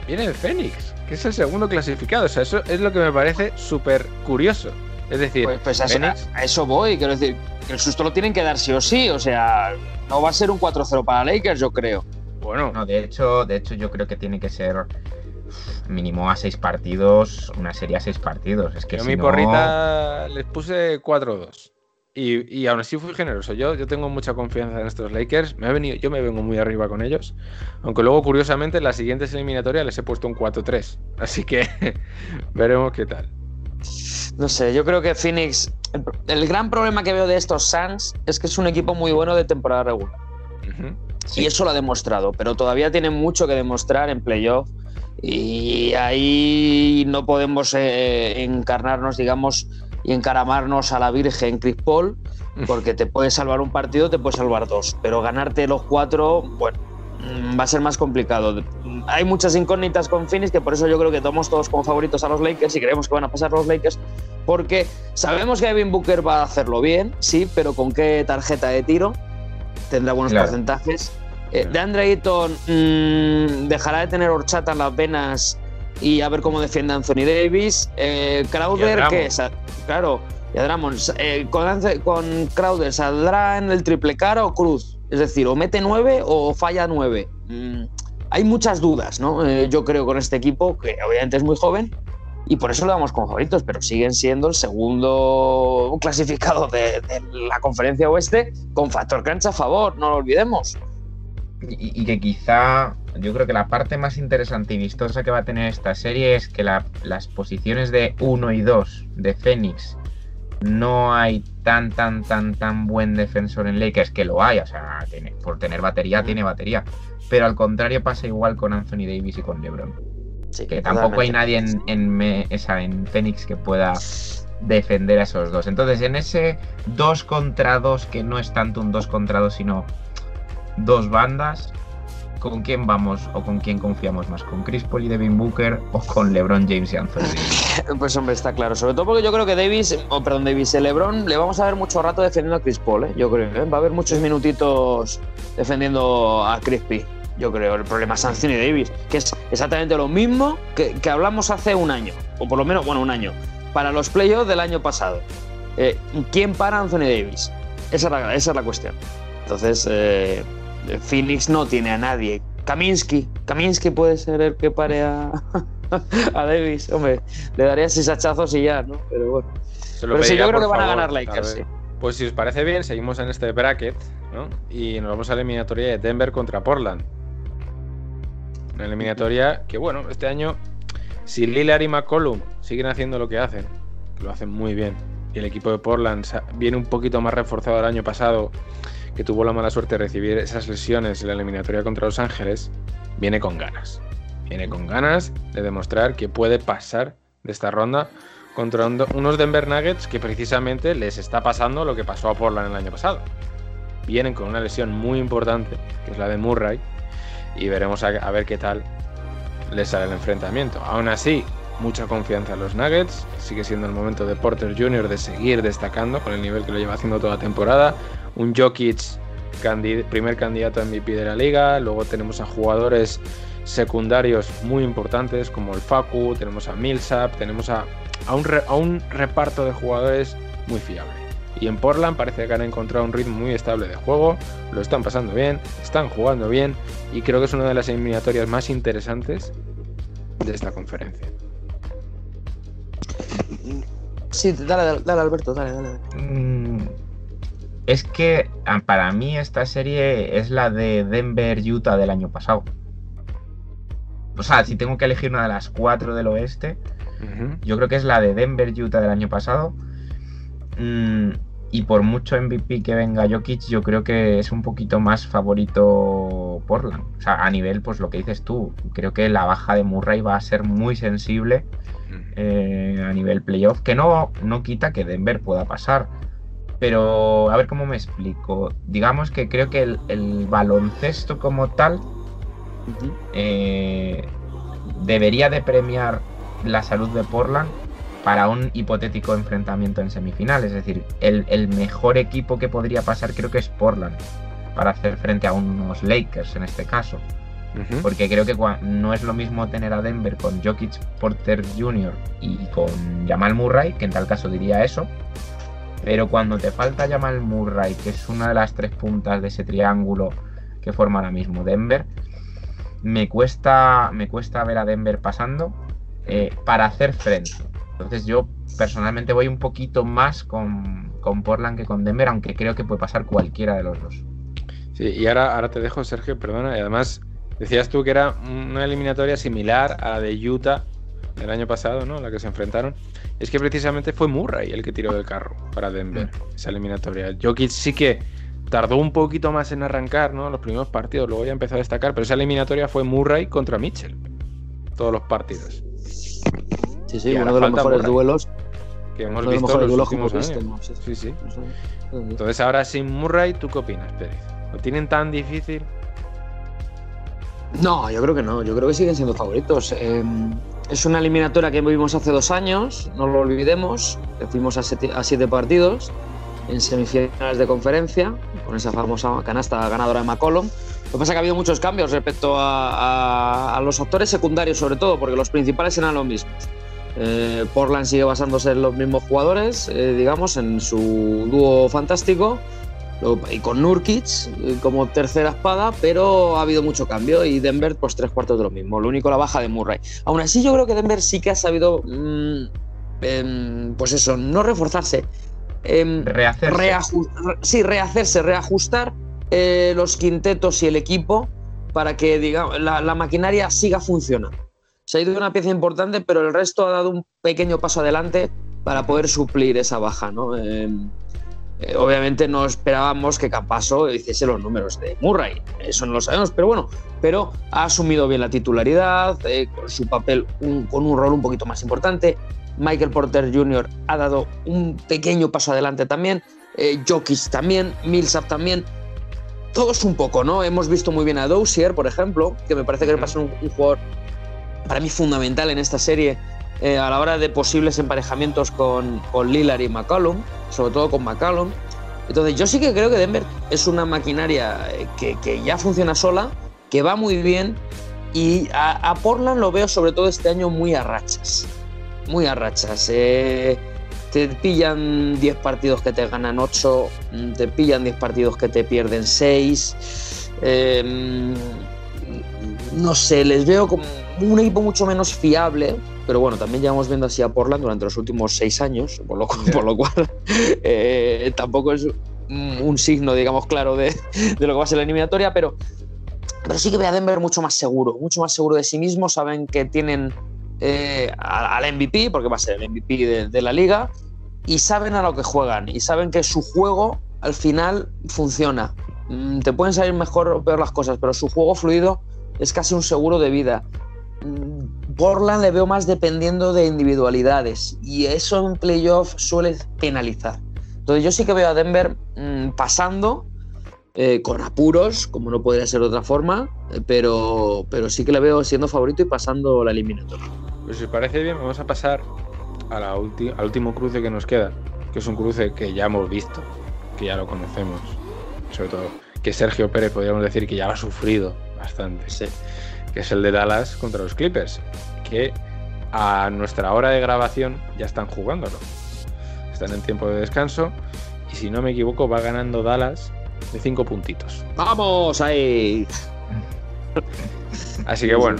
viene el Fénix, que es el segundo clasificado. O sea, eso es lo que me parece súper curioso. Es decir, Pues, pues a, eso, Phoenix- a eso voy, quiero decir, que el susto lo tienen que dar sí o sí, o sea, no va a ser un 4-0 para Lakers, yo creo. bueno, No, de hecho, de hecho, yo creo que tiene que ser mínimo a seis partidos, una serie a seis partidos. Es que yo si mi no- porrita les puse 4-2. Y, y aún así fui generoso. Yo, yo tengo mucha confianza en estos Lakers. Me he venido, yo me vengo muy arriba con ellos. Aunque luego, curiosamente, en las siguientes eliminatorias les he puesto un 4-3. Así que (laughs) veremos qué tal. No sé, yo creo que Phoenix. El, el gran problema que veo de estos Suns es que es un equipo muy bueno de temporada regular. Y eso lo ha demostrado, pero todavía tiene mucho que demostrar en playoff. Y ahí no podemos eh, encarnarnos, digamos, y encaramarnos a la Virgen Chris Paul, porque te puede salvar un partido, te puede salvar dos. Pero ganarte los cuatro, bueno, mm, va a ser más complicado. Hay muchas incógnitas con Phoenix, que por eso yo creo que tomamos todos como favoritos a los Lakers y creemos que van a pasar los Lakers, porque sabemos que Devin Booker va a hacerlo bien, sí, pero con qué tarjeta de tiro tendrá buenos Claro. porcentajes. Eh, de Andre Ayton mm, dejará de tener horchata en las venas y a ver cómo defiende Anthony Davis. Eh, Crowder, que sa- claro, y a eh, con, con Crowder, ¿saldrá en el triple cara o cruz? Es decir, o mete nueve o falla nueve. Mm, hay muchas dudas, ¿no? Eh, yo creo con este equipo, que obviamente es muy joven, y por eso lo damos como favoritos, pero siguen siendo el segundo clasificado de, de la conferencia oeste con factor cancha a favor, no lo olvidemos. Y, y que quizá yo creo que la parte más interesante y vistosa que va a tener esta serie es que la- las posiciones de 1 y 2 de Phoenix no hay tan, tan, tan, tan buen defensor en Lakers, que lo hay, o sea, tiene- por tener batería, tiene batería. Pero al contrario pasa igual con Anthony Davis y con LeBron. Sí, Que tampoco hay nadie en, en, me- esa, en Phoenix que pueda defender a esos dos. Entonces, en ese 2 contra 2, que no es tanto un 2 contra 2, sino dos bandas, ¿con quién vamos o con quién confiamos más? ¿Con Chris Paul y Devin Booker o con LeBron James y Anthony Davis? (laughs) Pues hombre, está claro. Sobre todo porque yo creo que Davis, o perdón, Davis, el LeBron le vamos a ver mucho rato defendiendo a Chris Paul, ¿eh? yo creo. ¿eh? Va a haber muchos minutitos defendiendo a Crispy. Yo creo, el problema es Anthony Davis, que es exactamente lo mismo que, que hablamos hace un año, o por lo menos, bueno, un año, para los playoffs del año pasado. Eh, ¿Quién para Anthony Davis? Esa es la, esa es la cuestión. Entonces, eh, Phoenix no tiene a nadie. Kaminsky, Kaminsky puede ser el que pare a, (laughs) a Davis. Hombre, le daría seis hachazos y ya, ¿no? Pero bueno. Se lo Pero sí, yo creo que van a ganar Lakers, sí. Pues si os parece bien, seguimos en este bracket, ¿no? Y nos vamos a la eliminatoria de Denver contra Portland. Una eliminatoria que, bueno, este año, si Lillard y McCollum siguen haciendo lo que hacen, que lo hacen muy bien, y el equipo de Portland viene un poquito más reforzado el año pasado, que tuvo la mala suerte de recibir esas lesiones en la eliminatoria contra Los Ángeles, viene con ganas. Viene con ganas de demostrar que puede pasar de esta ronda contra un- unos Denver Nuggets que precisamente les está pasando lo que pasó a Portland el año pasado. Vienen con una lesión muy importante, que es la de Murray, y veremos a, a ver qué tal les sale el enfrentamiento. Aún así, mucha confianza en los Nuggets. Sigue siendo el momento de Porter Jr. de seguir destacando con el nivel que lo lleva haciendo toda la temporada. Un Jokic, primer candidato a MVP de la liga. Luego tenemos a jugadores secundarios muy importantes como el Facu, tenemos a Millsap, tenemos a, a un, re- a un reparto de jugadores muy fiable. Y en Portland parece que han encontrado un ritmo muy estable de juego, lo están pasando bien, están jugando bien y creo que es una de las eliminatorias más interesantes de esta conferencia. Sí, dale, dale, dale, Alberto, dale, dale. Mm, Es que ah, para mí esta serie es la de Denver-Utah del año pasado. O sea, si tengo que elegir una de las cuatro del oeste, yo creo que es la de Denver-Utah del año pasado. Mm, y por mucho MVP que venga Jokic, yo creo que es un poquito más favorito Portland. O sea, a nivel, pues lo que dices tú, creo que la baja de Murray va a ser muy sensible eh, a nivel playoff, que no, no quita que Denver pueda pasar. Pero a ver cómo me explico. Digamos que creo que el, el baloncesto como tal eh, debería de premiar la salud de Portland para un hipotético enfrentamiento en semifinales. Es decir, el, el mejor equipo que podría pasar creo que es Portland para hacer frente a unos Lakers en este caso. Porque creo que no es lo mismo tener a Denver con Jokic, Porter Jr. y con Jamal Murray, que en tal caso diría eso. Pero cuando te falta Jamal Murray, que es una de las tres puntas de ese triángulo que forma ahora mismo Denver, me cuesta, me cuesta ver a Denver pasando eh, para hacer frente. Entonces yo personalmente voy un poquito más con, con Portland que con Denver, aunque creo que puede pasar cualquiera de los dos. Sí, y ahora, ahora te dejo, Sergio, perdona. Y además, decías tú que era una eliminatoria similar a la de Utah del año pasado, ¿no? La que se enfrentaron. Es que precisamente fue Murray el que tiró del carro para Denver, esa eliminatoria. Jokic sí que tardó un poquito más en arrancar, ¿no? Los primeros partidos, luego ya empezó a destacar, pero esa eliminatoria fue Murray contra Mitchell. Todos los partidos. Sí, sí, Y uno de los mejores Murray. duelos. Que hemos los visto en los duelos últimos años. ¿no? Sí, sí. No sé. Entonces ahora sin Murray, ¿tú qué opinas, Pérez? ¿Lo tienen tan difícil? No, yo creo que no. Yo creo que siguen siendo favoritos. Eh, es una eliminatoria que vimos hace dos años, no lo olvidemos. que Fuimos a siete, a siete partidos en semifinales de conferencia, con esa famosa canasta ganadora de McCollum. Lo que pasa es que ha habido muchos cambios respecto a, a- a los actores secundarios, sobre todo, porque los principales eran los mismos. Eh, Portland sigue basándose en los mismos jugadores, eh, digamos, en su dúo fantástico. Y con Nurkic eh, como tercera espada, pero ha habido mucho cambio y Denver, pues tres cuartos de lo mismo. Lo único, la baja de Murray. Aún así, yo creo que Denver sí que ha sabido, mm, em, pues eso, no reforzarse. em, Rehacerse. re- sí, rehacerse, reajustar eh, los quintetos y el equipo para que digamos, la, la maquinaria siga funcionando. Se ha ido una pieza importante, pero el resto ha dado un pequeño paso adelante para poder suplir esa baja. ¿no? Eh, obviamente no esperábamos que Campaso hiciese los números de Murray, eso no lo sabemos, pero bueno, pero ha asumido bien la titularidad, eh, con su papel un- con un rol un poquito más importante. Michael Porter Jr. ha dado un pequeño paso adelante también, eh, Jokic también, Millsap también. todos un poco, ¿no? Hemos visto muy bien a Dozier, por ejemplo, que me parece que va a ser un, un jugador para mí fundamental en esta serie eh, a la hora de posibles emparejamientos con, Lillard y McCollum, sobre todo con McCollum. Entonces yo sí que creo que Denver es una maquinaria eh, que, ya funciona sola, que va muy bien y a, Portland lo veo sobre todo este año muy a rachas, muy a rachas. Eh, te pillan 10 partidos que te ganan 8, te pillan 10 partidos que te pierden 6. Eh, no sé, les veo como un equipo mucho menos fiable, pero bueno, también llevamos viendo así a Portland durante los últimos seis años, por lo, por lo cual (laughs) eh, tampoco es un signo, digamos, claro de, de, lo que va a ser la eliminatoria, pero, pero sí que ve a Denver mucho más seguro, mucho más seguro de sí mismo, saben que tienen eh, al MVP, porque va a ser el MVP de, de la liga, y saben a lo que juegan, y saben que su juego al final funciona. Mm, te pueden salir mejor o peor las cosas, pero su juego fluido es casi un seguro de vida. Portland le veo más dependiendo de individualidades y eso en playoff suele penalizar. Entonces yo sí que veo a Denver mmm, pasando eh, con apuros, como no podría ser de otra forma, eh, pero, pero sí que le veo siendo favorito y pasando la eliminatoria. Pues si parece bien, vamos a pasar a la al último cruce que nos queda, que es un cruce que ya hemos visto, que ya lo conocemos, sobre todo que Sergio Pérez podríamos decir que ya lo ha sufrido bastante. Sí que es el de Dallas contra los Clippers, que a nuestra hora de grabación ya están jugándolo. Están en tiempo de descanso y si no me equivoco va ganando Dallas de 5 puntitos. ¡Vamos ahí! Así que bueno,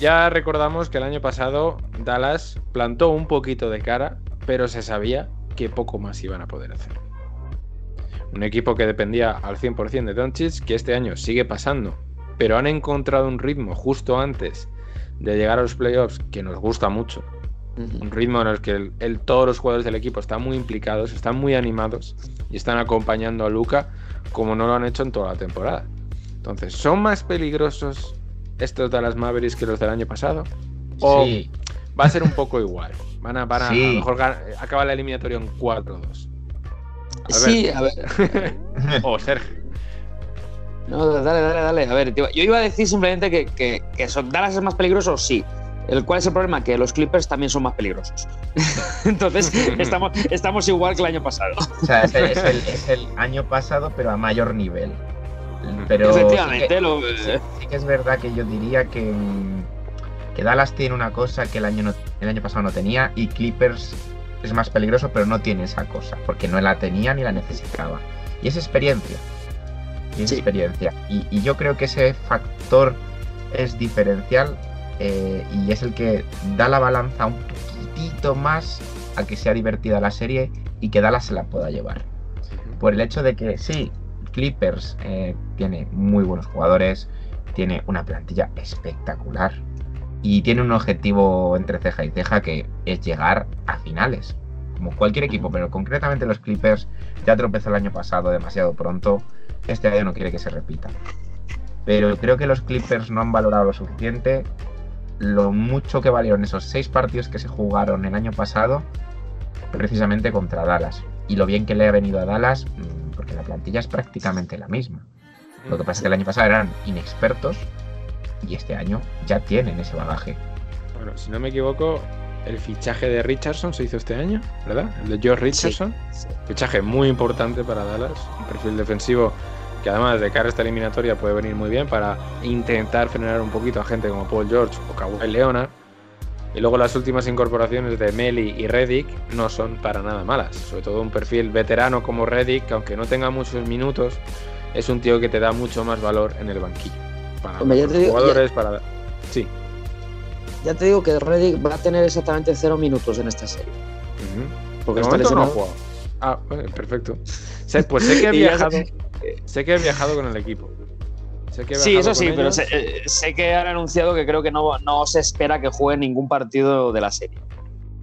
ya recordamos que el año pasado Dallas plantó un poquito de cara, pero se sabía que poco más iban a poder hacer. Un equipo que dependía al 100% de Doncic, que este año sigue pasando pero han encontrado un ritmo justo antes de llegar a los playoffs que nos gusta mucho. Uh -huh. Un ritmo en el que el, el, todos los jugadores del equipo están muy implicados, están muy animados y están acompañando a Luca como no lo han hecho en toda la temporada. Entonces, ¿son más peligrosos estos Dallas Mavericks que los del año pasado? ¿O Sí. va a ser un poco igual? Van a, van a, Sí. a lo mejor acaba la eliminatoria en 4-2. A Sí, a ver. (laughs) o Sergio. No, dale, dale, dale. A ver, tío, yo iba a decir simplemente que, que, que son- Dallas es más peligroso, sí. El cual es el problema, que los Clippers también son más peligrosos. (laughs) Entonces, (laughs) estamos, estamos igual que el año pasado. O sea, es el, es el- es el año pasado, pero a mayor nivel. Pero Efectivamente, sí que, lo- sí- sí que es verdad que yo diría que, mm, que Dallas tiene una cosa que el año, no- el año pasado no tenía y Clippers es más peligroso, pero no tiene esa cosa, porque no la tenía ni la necesitaba. Y es experiencia. Y Sí. experiencia. Y, y yo creo que ese factor es diferencial eh, y es el que da la balanza un poquitito más a que sea divertida la serie y que Dallas se la pueda llevar. Por el hecho de que sí, Clippers eh, tiene muy buenos jugadores, tiene una plantilla espectacular y tiene un objetivo entre ceja y ceja que es llegar a finales. Cualquier equipo, pero concretamente los Clippers ya tropezó el año pasado demasiado pronto. Este año no quiere que se repita. Pero creo que los Clippers no han valorado lo suficiente lo mucho que valieron esos seis partidos que se jugaron el año pasado precisamente contra Dallas. Y lo bien que le ha venido a Dallas, mm, porque la plantilla es prácticamente la misma. Lo que pasa es que el año pasado eran inexpertos y este año ya tienen ese bagaje. Bueno, si no me equivoco, el fichaje de Richardson se hizo este año, ¿verdad? El de George Richardson. Fichaje muy importante para Dallas. Un perfil defensivo que además de cara a esta eliminatoria puede venir muy bien para intentar frenar un poquito a gente como Paul George o Kawhi Leonard. Y luego las últimas incorporaciones de Meli y Reddick no son para nada malas. Sobre todo un perfil veterano como Reddick, que aunque no tenga muchos minutos, es un tío que te da mucho más valor en el banquillo. Para Hombre, los digo- jugadores, para... Sí. Ya te digo que Reddick va a tener exactamente cero minutos en esta serie. Porque está momento no ha lesionado. jugado. Ah, bueno, perfecto. Sé- pues sé que (laughs) he viajado. sé- Sé que he viajado con el equipo. Sé que he Sí, eso sí, pero sé, eh, sé que han anunciado que creo que no, no se espera que juegue ningún partido de la serie.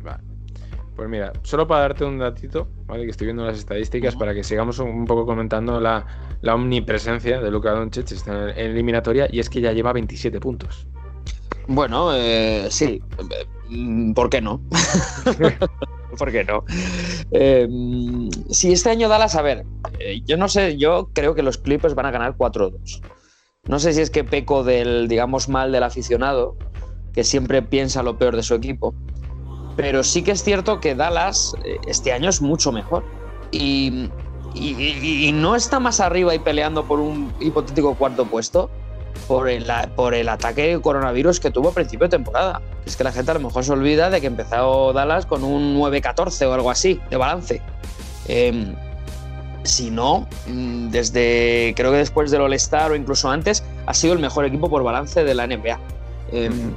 Vale. Pues mira, solo para darte un datito, ¿vale? Que estoy viendo las estadísticas para que sigamos un, poco comentando la, la omnipresencia de Luka Doncic en eliminatoria y es que ya lleva 27 puntos. Bueno, eh, sí. Mm, ¿Por qué no? (laughs) ¿Por qué no? Eh, si este año Dallas, a ver, eh, yo no sé, yo creo que los Clippers van a ganar 4-2. No sé si es que peco del, digamos, mal del aficionado, que siempre piensa lo peor de su equipo. Pero sí que es cierto que Dallas eh, este año es mucho mejor. Y, y- y- y no está más arriba y peleando por un hipotético cuarto puesto por el, por el ataque de coronavirus que tuvo a principio de temporada. Es que la gente a lo mejor se olvida de que empezó Dallas con un 9-14 o algo así de balance. Em, si no, mm, desde creo que después del All-Star o incluso antes, ha sido el mejor equipo por balance de la NBA. Em,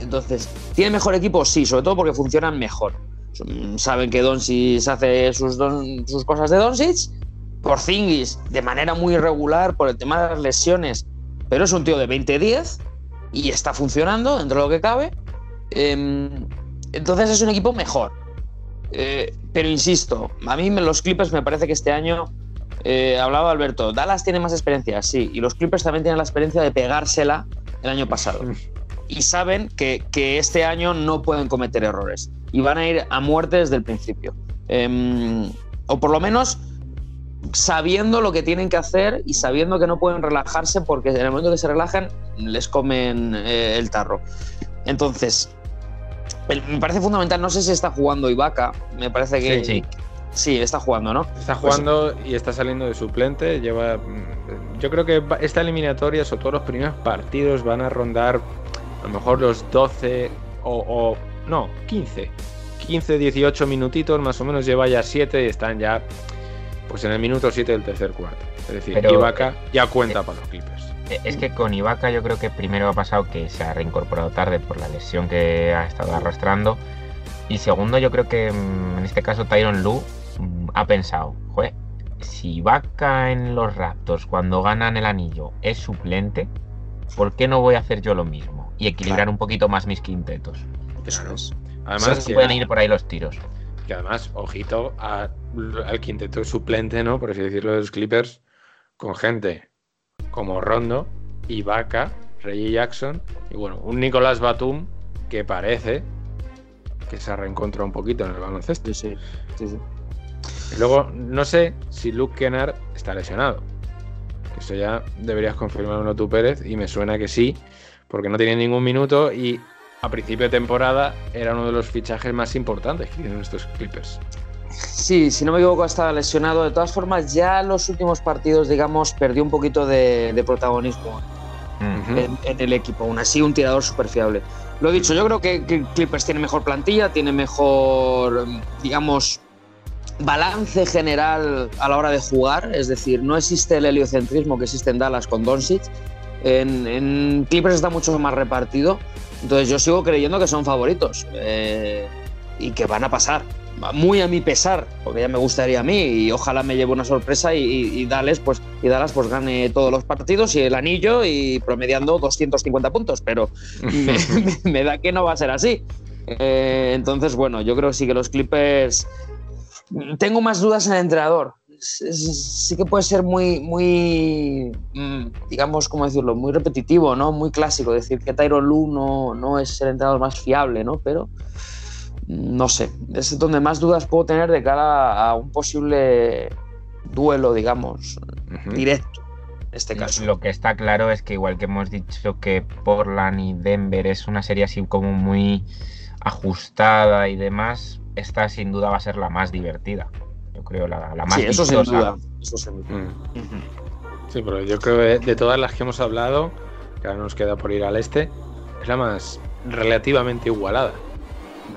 Entonces, ¿tiene mejor equipo? Sí, sobre todo porque funcionan mejor. Saben que Doncic hace sus, don- sus cosas de Doncic, Porzingis de manera muy irregular por el tema de las lesiones, pero es un tío de 20-10 y está funcionando dentro de lo que cabe. Em, entonces es un equipo mejor. Eh, pero insisto, a mí los Clippers me parece que este año, eh, hablaba Alberto, Dallas tiene más experiencia, sí, y los Clippers también tienen la experiencia de pegársela el año pasado. Y saben que, que este año no pueden cometer errores y van a ir a muerte desde el principio. Em, o por lo menos sabiendo lo que tienen que hacer y sabiendo que no pueden relajarse porque en el momento que se relajan les comen eh, el tarro. Entonces, el- me parece fundamental, no sé si está jugando Ibaka, me parece que Sí, sí. sí, está jugando, ¿no? Está Pues- jugando y está saliendo de suplente. Lleva. mm, Yo creo que esta eliminatoria, sobre todo los primeros partidos, van a rondar a lo mejor los 12 o. o- no, 15. 15, 18 minutitos, más o menos lleva ya 7 y están ya pues en el minuto 7 del tercer cuarto. Es decir, Pero- Ibaka ya cuenta para los Clippers. Eh, Es que con Ibaka yo creo que primero ha pasado que se ha reincorporado tarde por la lesión que ha estado arrastrando. Y segundo, yo creo que mm, en este caso Tyron Lu mm, ha pensado, joder, si Ibaka en los Raptors cuando ganan el anillo es suplente, ¿por qué no voy a hacer yo lo mismo? Y equilibrar un poquito más mis quintetos. Eso es. Además, que, pueden ir por ahí los tiros. Que además, ojito a- al quinteto suplente, ¿no? Por así decirlo, de los Clippers, con gente como Rondo, Ibaka, Reggie Jackson y bueno, un Nicolás Batum que parece que se ha reencontrado un poquito en el baloncesto. Sí, sí, sí. Y luego, no sé si Luke Kennard está lesionado. Eso ya deberías confirmármelo tú, Pérez, y me suena que sí, porque no tiene ningún minuto y a principio de temporada era uno de los fichajes más importantes que tienen estos Clippers. Sí, si no me equivoco, estaba lesionado. De todas formas, ya en los últimos partidos, digamos, perdió un poquito de, de protagonismo Mm. Ujú. en, en el equipo. Aún así, un tirador súper fiable. Lo dicho, yo creo que, que Clippers tiene mejor plantilla, tiene mejor, digamos, balance general a la hora de jugar. Es decir, no existe el heliocentrismo que existe en Dallas con Doncic. En, en Clippers está mucho más repartido. Entonces yo sigo creyendo que son favoritos eh, y que van a pasar. Muy a mi pesar, porque ya me gustaría a mí y ojalá me lleve una sorpresa y, y- y Dallas, pues, y Dallas pues gane todos los partidos y el anillo y promediando 250 puntos, pero (laughs) me, me- me da que no va a ser así. Eh, entonces, bueno, yo creo que sí que los Clippers... Tengo más dudas en el entrenador. Sí que puede ser muy, muy, mm, digamos, ¿cómo decirlo? Muy repetitivo, ¿no? Muy clásico. Decir que Tyron Lu no, no es el entrenador más fiable, ¿no? Pero mm, no sé. Es donde más dudas puedo tener de cara a un posible duelo, digamos, directo. En este caso. Lo que está claro es que igual que hemos dicho que Portland y Denver es una serie así como muy ajustada y demás, esta sin duda va a ser la más divertida. Yo creo la, la más Sí, eso sin duda. Eso sin duda. Mm. Sí, pero yo creo que de todas las que hemos hablado, que ahora nos queda por ir al este, es la más relativamente igualada.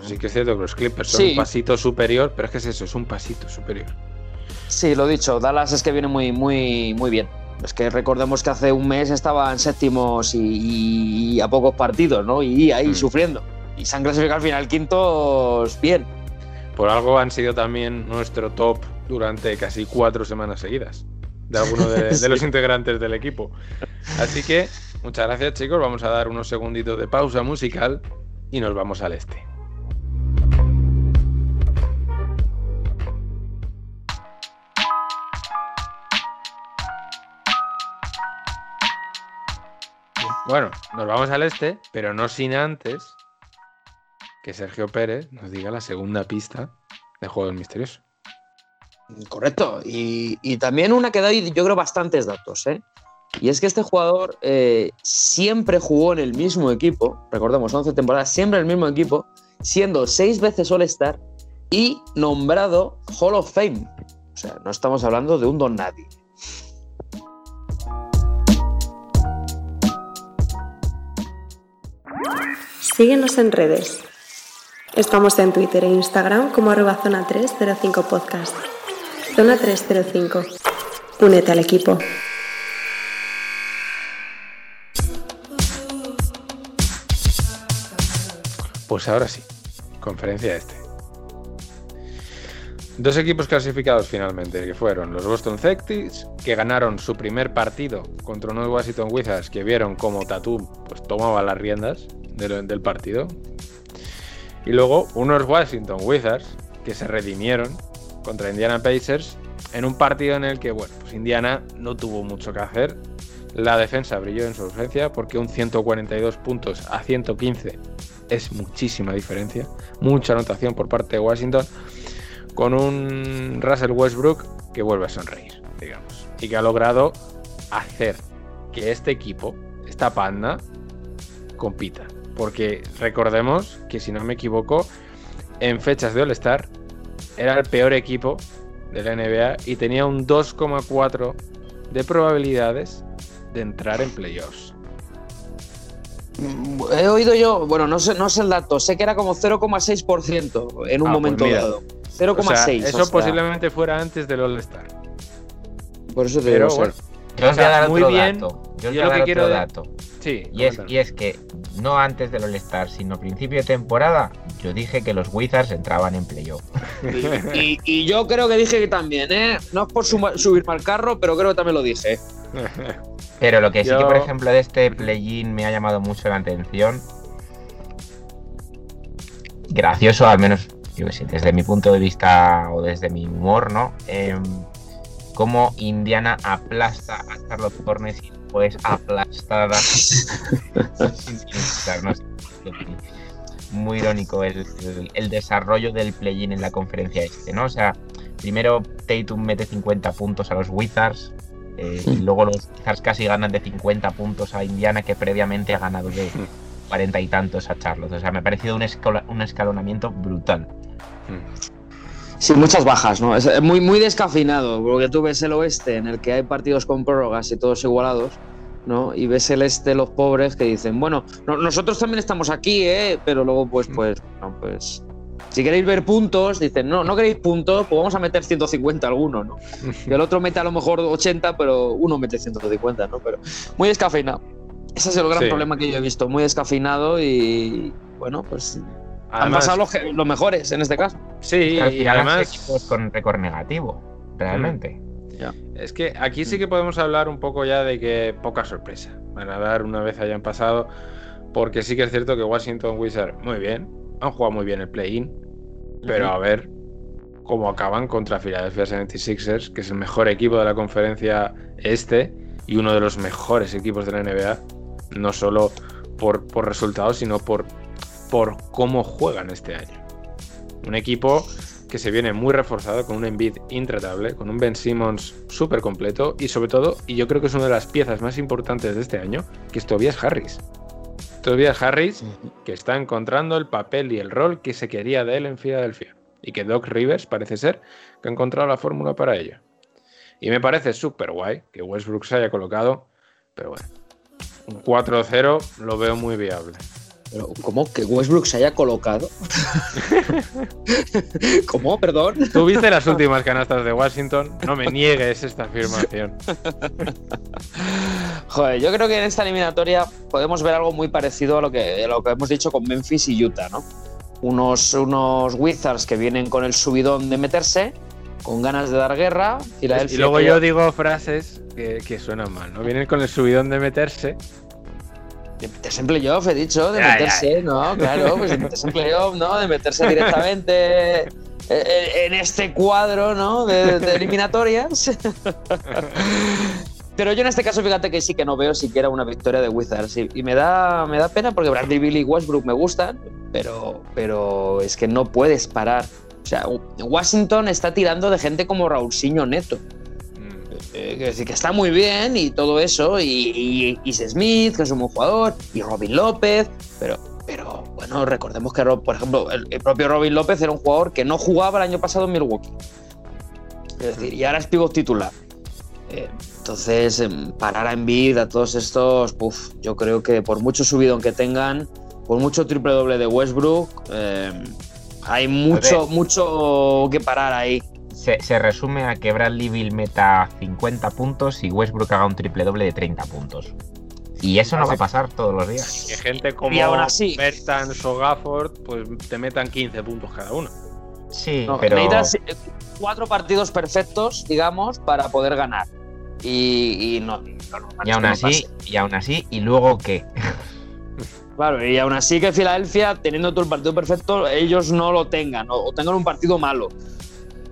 Sí que es cierto que los Clippers son Sí. un pasito superior, pero es que es eso, es un pasito superior. Sí, lo dicho, Dallas es que viene muy, muy, muy bien. Es que recordemos que hace un mes estaban séptimos y, y a pocos partidos, ¿no? Y ahí Mm. sufriendo. Y se han clasificado al final quintos bien. Por algo han sido también nuestro top durante casi cuatro semanas seguidas de algunos de, (laughs) de los integrantes del equipo. Así que, muchas gracias chicos, vamos a dar unos segunditos de pausa musical y nos vamos al este. Bueno, nos vamos al este, pero no sin antes que Sergio Pérez nos diga la segunda pista de juego del misterioso. Correcto. Y, y también una que da, yo creo, bastantes datos, ¿eh? Y es que este jugador eh, siempre jugó en el mismo equipo, recordemos, 11 temporadas, siempre en el mismo equipo, siendo seis veces All-Star y nombrado Hall of Fame. O sea, no estamos hablando de un don nadie. Síguenos en redes. Estamos en Twitter e Instagram como arroba zona 305 podcast. Zona 305. Únete al equipo. Pues ahora sí, conferencia este. Dos equipos clasificados finalmente, que fueron los Boston Celtics, que ganaron su primer partido contra unos Washington Wizards que vieron como Tatum pues, tomaba las riendas del, del partido. Y luego unos Washington Wizards que se redimieron contra Indiana Pacers en un partido en el que, bueno, pues Indiana no tuvo mucho que hacer. La defensa brilló en su ausencia porque un 142 puntos a 115 es muchísima diferencia. Mucha anotación por parte de Washington. Con un Russell Westbrook que vuelve a sonreír, digamos. Y que ha logrado hacer que este equipo, esta panda, compita. Porque recordemos que, si no me equivoco, en fechas de All-Star era el peor equipo de la NBA y tenía un 2,4 de probabilidades de entrar en playoffs. He oído yo, bueno, no sé, no sé el dato, sé que era como 0,6% en un Ah, pues momento dado. O sea, 0,6. eso o sea, posiblemente fuera antes del All-Star. Por eso te Pero digo, bueno, Yo os voy a dar muy otro bien. dato. Yo os Yo voy a lo dar que quiero otro de- dato. sí. Y es, y es que no antes del All-Star, sino a principio de temporada, yo dije que los Wizards entraban en playoff. Y, y yo creo que dije que también, ¿eh? No es por suma- subirme al carro, pero creo que también lo dije. Pero lo que sí que, por ejemplo, de este play-in me ha llamado mucho la atención. Gracioso, al menos, yo qué sé, desde mi punto de vista o desde mi humor, ¿no? Em, cómo Indiana aplasta a Charlotte Hornets y pues aplastada. (laughs) Muy irónico el, el- el desarrollo del play-in en la conferencia este, ¿no? O sea, primero Tatum mete 50 puntos a los Wizards, eh, y luego los Wizards casi ganan de 50 puntos a Indiana, que previamente ha ganado de 40 y tantos a Charlotte. O sea, me ha parecido un, un escalonamiento brutal. Sí, muchas bajas, ¿no? Es es muy, muy descafeinado, porque tú ves el oeste en el que hay partidos con prórrogas y todos igualados, ¿no? Y ves el este, los pobres, que dicen, bueno, no- nosotros también estamos aquí, ¿eh? Pero luego, pues, pues, no, pues. Si queréis ver puntos, dicen, no, no queréis puntos, pues vamos a meter 150 alguno, ¿no? (laughs) Y el otro mete a lo mejor 80, pero uno mete 150, ¿no? Pero muy descafeinado. Ese es el gran Sí. problema que yo he visto, muy descafeinado y, bueno, pues han Además- pasado los, mejores en este caso. Sí, y además equipos con récord negativo, realmente. es que aquí sí que podemos hablar un poco ya de que poca sorpresa van a dar una vez hayan pasado, porque sí que es cierto que Washington Wizards, muy bien, han jugado muy bien el play-in, pero a ver cómo acaban contra Philadelphia 76ers, que es el mejor equipo de la conferencia este y uno de los mejores equipos de la NBA, no solo por, por resultados, sino por, por cómo juegan este año. Un equipo que se viene muy reforzado con un Embiid intratable, con un Ben Simmons súper completo y sobre todo, y yo creo que es una de las piezas más importantes de este año, que es Tobias Harris. Tobias Harris que está encontrando el papel y el rol que se quería de él en Filadelfia y que Doc Rivers parece ser que ha encontrado la fórmula para ello. Y me parece súper guay que Westbrook se haya colocado, pero bueno, un 4-0 lo veo muy viable. Pero, ¿Cómo? ¿Que Westbrook se haya colocado? (laughs) ¿Cómo? Perdón. ¿Tú viste las últimas canastas de Washington? No me niegues esta afirmación. (laughs) Joder, yo creo que en esta eliminatoria podemos ver algo muy parecido a lo que, a lo que hemos dicho con Memphis y Utah, ¿no? Unos, unos Wizards que vienen con el subidón de meterse, con ganas de dar guerra. Y luego yo digo frases que, que suenan mal, ¿no? Vienen con el subidón de meterse. De meterse en playoff, he dicho, de Ya, ya, meterse, ¿no? Claro, pues de meterse en playoff, ¿no? De meterse directamente eh, en este cuadro, ¿no? De, de eliminatorias. (laughs) Pero yo en este caso, fíjate que sí que no veo siquiera una victoria de Wizards. Y, y me, da, me da pena porque Bradley Bill y Westbrook me gustan, pero, pero es que no puedes parar sea, Washington está tirando de gente como Raulsinho Neto. Eh, decir que está muy bien y todo eso, y, y, y Smith, que es un buen jugador, y Robin López, pero, pero bueno, recordemos que, por ejemplo, el, el propio Robin López era un jugador que no jugaba el año pasado en Milwaukee. Es decir, y ahora es pivot titular. Eh, entonces, em, parar a Embiid, a todos estos, uf, yo creo que por mucho subidón que tengan, por mucho triple doble de Westbrook, eh, hay mucho, mucho que parar ahí. Se, se resume a que Bradley Bill meta 50 puntos y Westbrook haga un triple doble de 30 puntos. Y eso no va a pasar todos los días. Que gente como Y aún así- Bertans o Gafford, pues te metan 15 puntos cada uno. Sí, No, pero Necesitas eh, cuatro partidos perfectos, digamos, para poder ganar. Y, y no, y aún no así, pase. y aún así, y luego qué. Claro, y aún así que Filadelfia, teniendo todo el partido perfecto, ellos no lo tengan, o, o tengan un partido malo.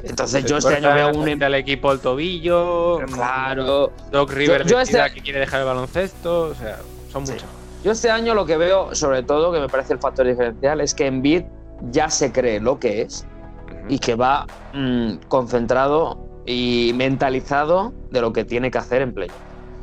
Entonces yo este año veo un... em- al equipo al tobillo. Claro. Doc River Yo- yo este- que quiere dejar el baloncesto. O sea, son Sí. muchos. Yo este año lo que veo, sobre todo, que me parece el factor diferencial, es que Embiid ya se cree lo que es y que va mm, concentrado y mentalizado de lo que tiene que hacer en play.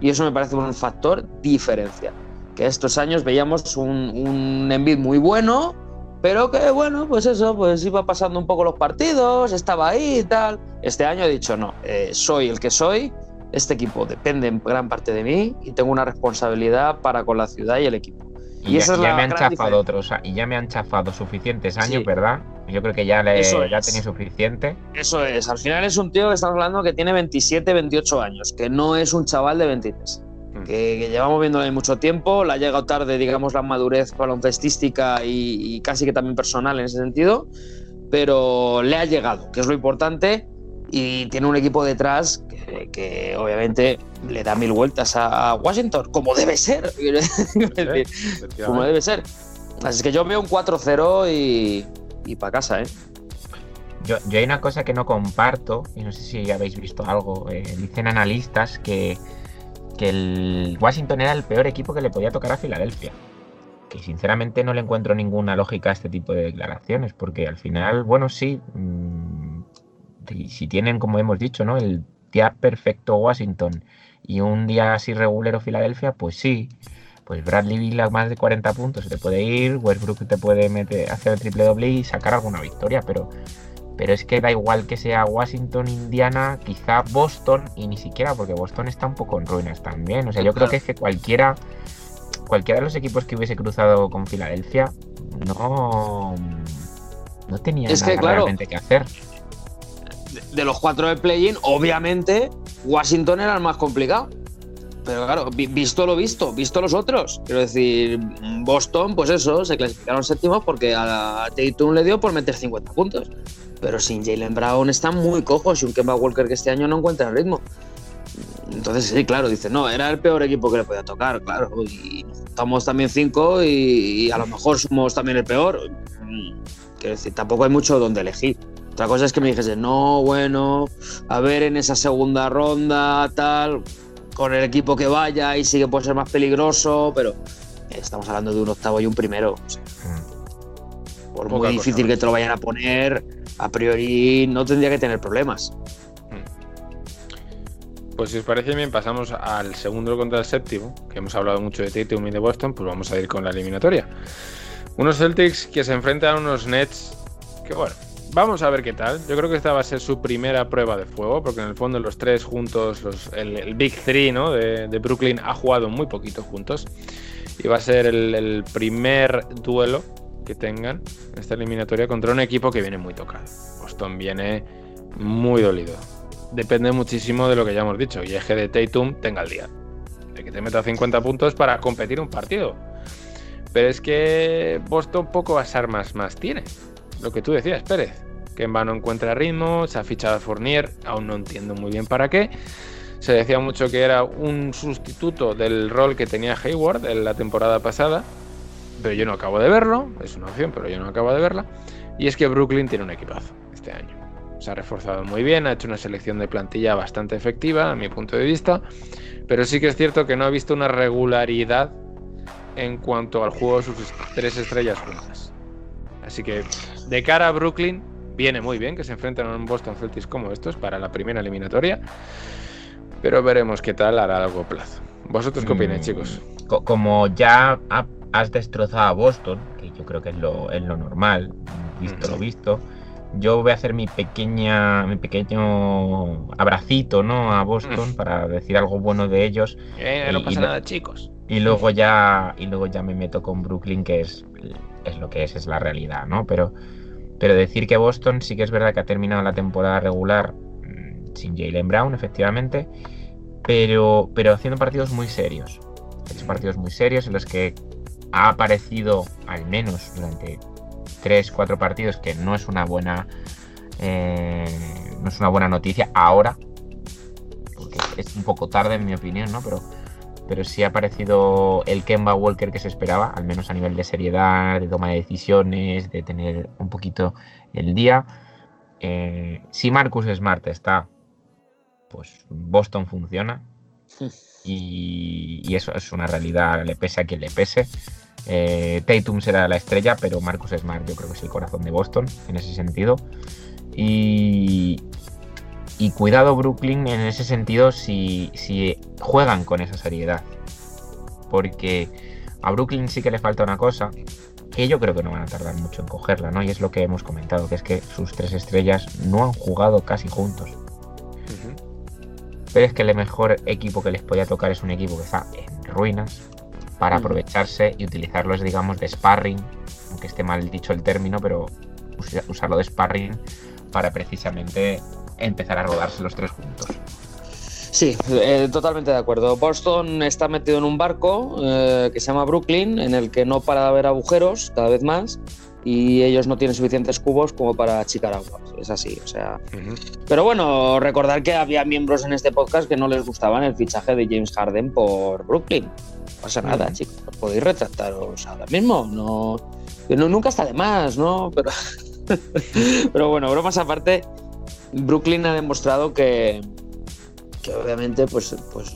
Y eso me parece un factor diferencial. Que estos años veíamos un, un Embiid muy bueno, pero que bueno, pues eso, pues iba pasando un poco los partidos, estaba ahí y tal. Este año he dicho, no, eh, soy el que soy, este equipo depende en gran parte de mí y tengo una responsabilidad para con la ciudad y el equipo. Y, Y ya, es ya la me han chafado otros, y ya me han chafado suficientes años, Sí. ¿verdad? Yo creo que ya le Eso ya tenía suficiente. Eso es, al final es un tío que estamos hablando que tiene 27, 28 años, que no es un chaval de 23. Mm. Que, que llevamos viéndole mucho tiempo, le ha llegado tarde, digamos, la madurez baloncestística y, y casi que también personal en ese sentido, pero le ha llegado, que es lo importante, y tiene un equipo detrás que, que obviamente le da mil vueltas a, a Washington, como debe ser, (laughs) decir, como debe ser. Así es que yo veo un 4-0 y, y para casa, ¿eh? Yo, yo hay una cosa que no comparto, y no sé si habéis visto algo, eh, dicen analistas que, que el Washington era el peor equipo que le podía tocar a Filadelfia. Que sinceramente no le encuentro ninguna lógica a este tipo de declaraciones, porque al final, bueno, sí, mm, si- tienen, como hemos dicho, ¿no? El día perfecto Washington y un día así regulero Filadelfia, pues sí. Pues Bradley Beal a más de 40 puntos se te puede ir, Westbrook te puede meter, hacer el triple doble y sacar alguna victoria, pero pero es que da igual que sea Washington, Indiana, quizá Boston, y ni siquiera, porque Boston está un poco en ruinas también. O sea, yo creo que es que cualquiera, cualquiera de los equipos que hubiese cruzado con Filadelfia no, no tenía Es nada que, claro, realmente que hacer. de- los cuatro de play-in, obviamente Washington era el más complicado. Pero claro, vi- visto lo visto, visto los otros. Quiero decir, Boston, pues eso, se clasificaron séptimos porque a Tatum le dio por meter 50 puntos. Pero sin Jalen Brown están muy cojos y un Kemba Walker que este año no encuentra el ritmo. Entonces, sí, claro, dice, no, era el peor equipo que le podía tocar, claro. Y nos juntamos también cinco y, y a lo mejor somos también el peor. Mm, Quiero decir, tampoco hay mucho donde elegir. Otra cosa es que me dijese, no, bueno, a ver en esa segunda ronda, tal, con el equipo que vaya y sí que puede ser más peligroso, pero estamos hablando de un octavo y un primero. O sea, Mm. por Poca muy difícil que te lo vayan a poner, a priori no tendría que tener problemas. Pues si os parece bien, pasamos al segundo contra el séptimo, que hemos hablado mucho de Tatum y de Boston, pues vamos a ir con la eliminatoria. Unos Celtics que se enfrentan a unos Nets que, bueno, vamos a ver qué tal. Yo creo que esta va a ser su primera prueba de fuego, porque en el fondo los tres juntos, el, Big Three ¿no? de, de Brooklyn, ha jugado muy poquito juntos. Y va a ser el primer duelo que tengan en esta eliminatoria contra un equipo que viene muy tocado. Boston viene muy dolido. Depende muchísimo de lo que ya hemos dicho. Y es que de Tatum tenga el día. De que te meta 50 puntos para competir un partido. Pero es que Boston pocas armas más tiene. Lo que tú decías, Pérez. Que en vano encuentra ritmo, se ha fichado a Fournier, aún no entiendo muy bien para qué. Se decía mucho que era un sustituto del rol que tenía Hayward en la temporada pasada, pero yo no acabo de verlo, es una opción, pero yo no acabo de verla. Y es que Brooklyn tiene un equipazo este año. Se ha reforzado muy bien, ha hecho una selección de plantilla bastante efectiva, a mi punto de vista, pero sí que es cierto que no ha visto una regularidad en cuanto al juego de sus tres estrellas juntas. Así que, de cara a Brooklyn, viene muy bien que se enfrenten a un Boston Celtics como estos para la primera eliminatoria, pero veremos qué tal a largo plazo. ¿Vosotros qué opináis, Mm, chicos? co- Como ya ha- has destrozado a Boston, que yo creo que es lo, es lo normal, visto lo visto, yo voy a hacer mi pequeña, mi pequeño abracito, ¿no? A Boston Mm. para decir algo bueno de ellos Eh, no y pasa nada, chicos. y luego ya y luego ya me meto con Brooklyn, que es, es lo que es, es la realidad, ¿no? Pero, pero decir que Boston sí que es verdad que ha terminado la temporada regular mm, sin Jalen Brown, efectivamente, pero, pero haciendo partidos muy serios. Partidos muy serios en los que ha aparecido, al menos durante 3-4 partidos, que no es una buena. eh, no es una buena noticia ahora. Porque es un poco tarde, en mi opinión, ¿no? Pero, pero sí ha aparecido el Kemba Walker que se esperaba, al menos a nivel de seriedad, de toma de decisiones, de tener un poquito el día. Eh, si Marcus Smart está, pues Boston funciona. Y, y eso es una realidad, le pese a quien le pese. Eh, Tatum será la estrella, pero Marcus Smart yo creo que es el corazón de Boston en ese sentido. Y, y cuidado Brooklyn en ese sentido si, si juegan con esa seriedad. Porque a Brooklyn sí que le falta una cosa que yo creo que no van a tardar mucho en cogerla, ¿no? Y es lo que hemos comentado, que es que sus tres estrellas no han jugado casi juntos. Pero es que el mejor equipo que les podía tocar es un equipo que está en ruinas para aprovecharse y utilizarlos, digamos, de sparring, aunque esté mal dicho el término, pero usa- usarlo de sparring para precisamente empezar a rodarse los tres juntos. Sí, eh, totalmente de acuerdo. Boston está metido en un barco eh, que se llama Brooklyn, en el que no para de haber agujeros cada vez más y ellos no tienen suficientes cubos como para achicar aguas. Es así, o sea. Pero bueno, recordar que había miembros en este podcast que no les gustaban el fichaje de James Harden por Brooklyn. No pasa nada, chicos. Podéis retractaros ahora mismo. No, no- nunca está de más, ¿no? Pero, (laughs) pero bueno, bromas aparte, Brooklyn ha demostrado que, que obviamente pues, pues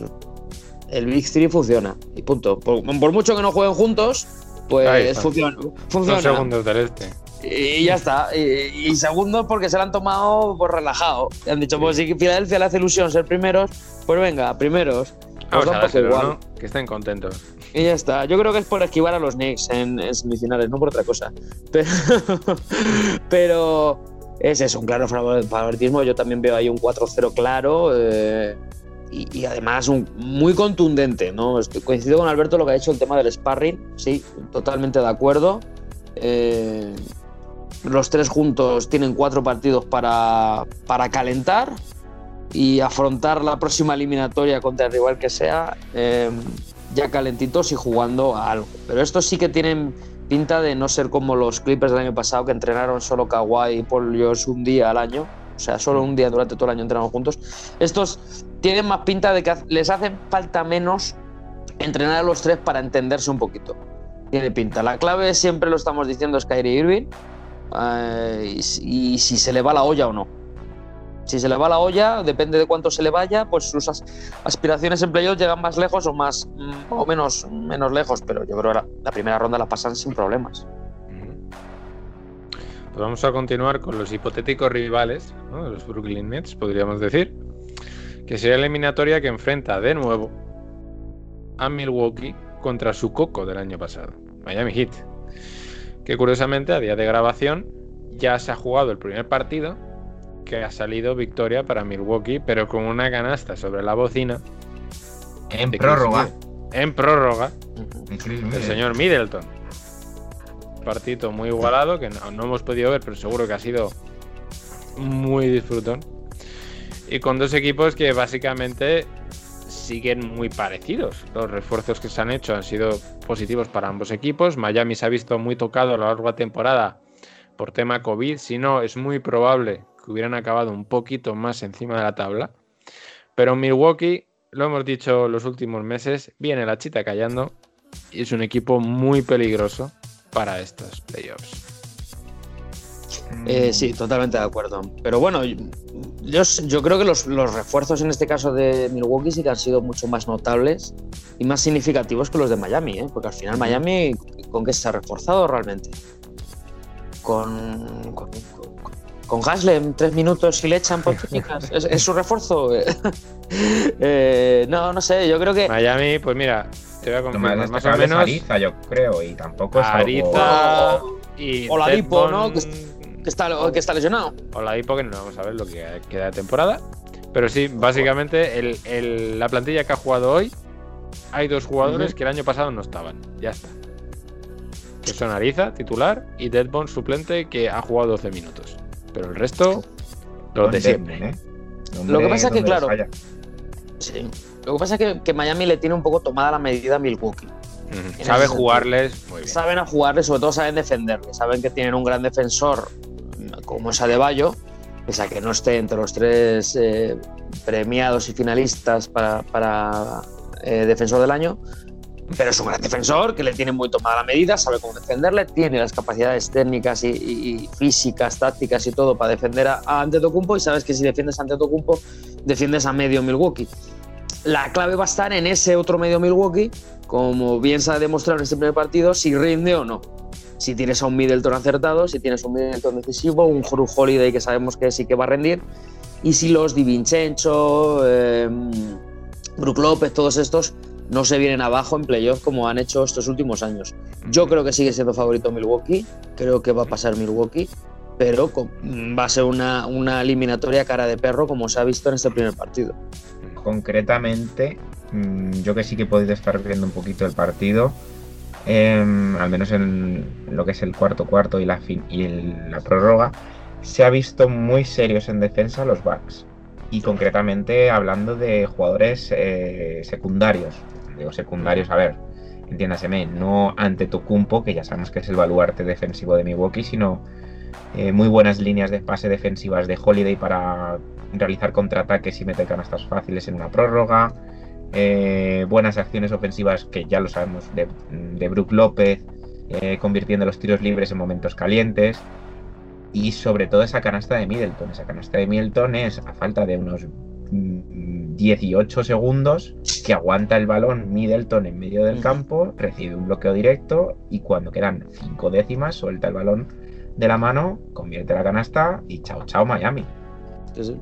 el Big Three funciona. Y punto. Por, por mucho que no jueguen juntos, pues funciona. Son funciona. segundos del este. Y ya está. Y, y segundo, porque se lo han tomado pues relajado. Han dicho, pues si Filadelfia le hace ilusión ser primeros, pues venga, primeros. Pues Vamos da a un poco dárselo, igual. ¿no? Que estén contentos. Y ya está. Yo creo que es por esquivar a los Knicks en, en semifinales, no por otra cosa. Pero, (laughs) pero es eso, un claro favor- favoritismo. Yo también veo ahí un 4-0 claro. eh, y, y además un, muy contundente, ¿no? Estoy- coincido con Alberto lo que ha dicho el tema del sparring. Sí, totalmente de acuerdo. Eh, los tres juntos tienen cuatro partidos para, para calentar y afrontar la próxima eliminatoria contra el rival que sea eh, ya calentitos y jugando a algo. Pero estos sí que tienen pinta de no ser como los Clippers del año pasado que entrenaron solo Kawhi y Paul George un día al año. O sea, solo un día durante todo el año entrenaron juntos. Estos tienen más pinta de que les hace falta menos entrenar a los tres para entenderse un poquito. Tiene pinta. La clave siempre lo estamos diciendo es Kyrie Irving. Y, si- se le va la olla o no. Si se le va la olla, depende de cuánto se le vaya, pues sus as- aspiraciones en playoffs llegan más lejos o más mm, o menos, menos lejos, pero yo creo que la, primera ronda la pasan sin problemas. Pues vamos a continuar con los hipotéticos rivales, ¿no? los Brooklyn Nets, podríamos decir. Que sería la eliminatoria que enfrenta de nuevo a Milwaukee contra su coco del año pasado, Miami Heat. Que curiosamente, a día de grabación, ya se ha jugado el primer partido, que ha salido victoria para Milwaukee, pero con una canasta sobre la bocina En prórroga. Middleton. En prórroga el señor Middleton. Partido muy igualado que no, no hemos podido ver, pero seguro que ha sido muy disfrutón. Y con dos equipos que básicamente siguen muy parecidos. Los refuerzos que se han hecho han sido positivos para ambos equipos. Miami se ha visto muy tocado a lo largo de temporada por tema COVID. Si no, es muy probable que hubieran acabado un poquito más encima de la tabla. Pero Milwaukee, lo hemos dicho los últimos meses, viene la chita callando y es un equipo muy peligroso para estos playoffs. Eh, sí, totalmente de acuerdo. Pero bueno, yo, yo creo que los, los refuerzos en este caso de Milwaukee sí que han sido mucho más notables y más significativos que los de Miami, ¿eh? porque al final Miami, ¿con qué se ha reforzado realmente? Con, con, con- con Haslem, tres minutos y le echan por (laughs) técnicas. ¿Es, es su refuerzo? (laughs) Eh, no, no sé, yo creo que. Miami, pues mira, te voy a Lo confirmar, más más o es menos. Ariza, yo creo, y tampoco es algo- Ariza y Oladipo, ¿no? Deadbone- Que está, que está lesionado. Oladipo, que no vamos a ver lo que queda de temporada. Pero sí, básicamente el- el- la plantilla que ha jugado hoy, hay dos jugadores que el año pasado no estaban. Ya está. Que son Ariza, titular, y Deadbone, suplente, que ha jugado 12 minutos. Pero el resto, los de siempre. ¿eh? Lo que pasa es que, claro, Sí. Lo que pasa es que, que Miami le tiene un poco tomada la medida a Milwaukee. Sabe jugarles muy bien. Saben a jugarle, sobre todo saben defenderle. Saben que tienen un gran defensor como es Adebayo, pese a que no esté entre los tres eh, premiados y finalistas para, para, eh, defensor del año. Pero es un gran defensor que le tiene muy tomada la medida, sabe cómo defenderle, tiene las capacidades técnicas y, físicas, tácticas y todo para defender a, a Antetokounmpo y sabes que si defiendes a Antetokounmpo, defiendes a medio Milwaukee. La clave va a estar en ese otro medio Milwaukee, como bien se ha demostrado en este primer partido, si rinde o no. Si tienes a un Middleton acertado, si tienes un Middleton decisivo, un Drew Holiday que sabemos que sí que va a rendir, y si los Di Vincenzo, eh, Brook López, todos estos no se vienen abajo en playoff como han hecho estos últimos años. Yo creo que sigue siendo favorito Milwaukee, creo que va a pasar Milwaukee, pero va a ser una, una eliminatoria cara de perro como se ha visto en este primer partido. Concretamente, mm, yo que sí que he podido estar viendo un poquito el partido, em, al menos en lo que es el cuarto cuarto y la, fin y la prórroga, se ha visto muy serios en defensa los Bucks. Y concretamente hablando de jugadores eh, secundarios. Digo secundarios, a ver, entiéndaseme, no ante Tocumpo, que ya sabemos que es el baluarte defensivo de Milwaukee, sino eh, muy buenas líneas de pase defensivas de Holiday para realizar contraataques y meter canastas fáciles en una prórroga. Eh, buenas acciones ofensivas que ya lo sabemos de, de Brook López, eh, convirtiendo los tiros libres en momentos calientes. Y sobre todo esa canasta de Middleton. Esa canasta de Middleton es a falta de unos mm, 18 segundos que aguanta el balón Middleton en medio del campo, recibe un bloqueo directo y cuando quedan 5 décimas suelta el balón de la mano, convierte la canasta y chao chao Miami. Entonces,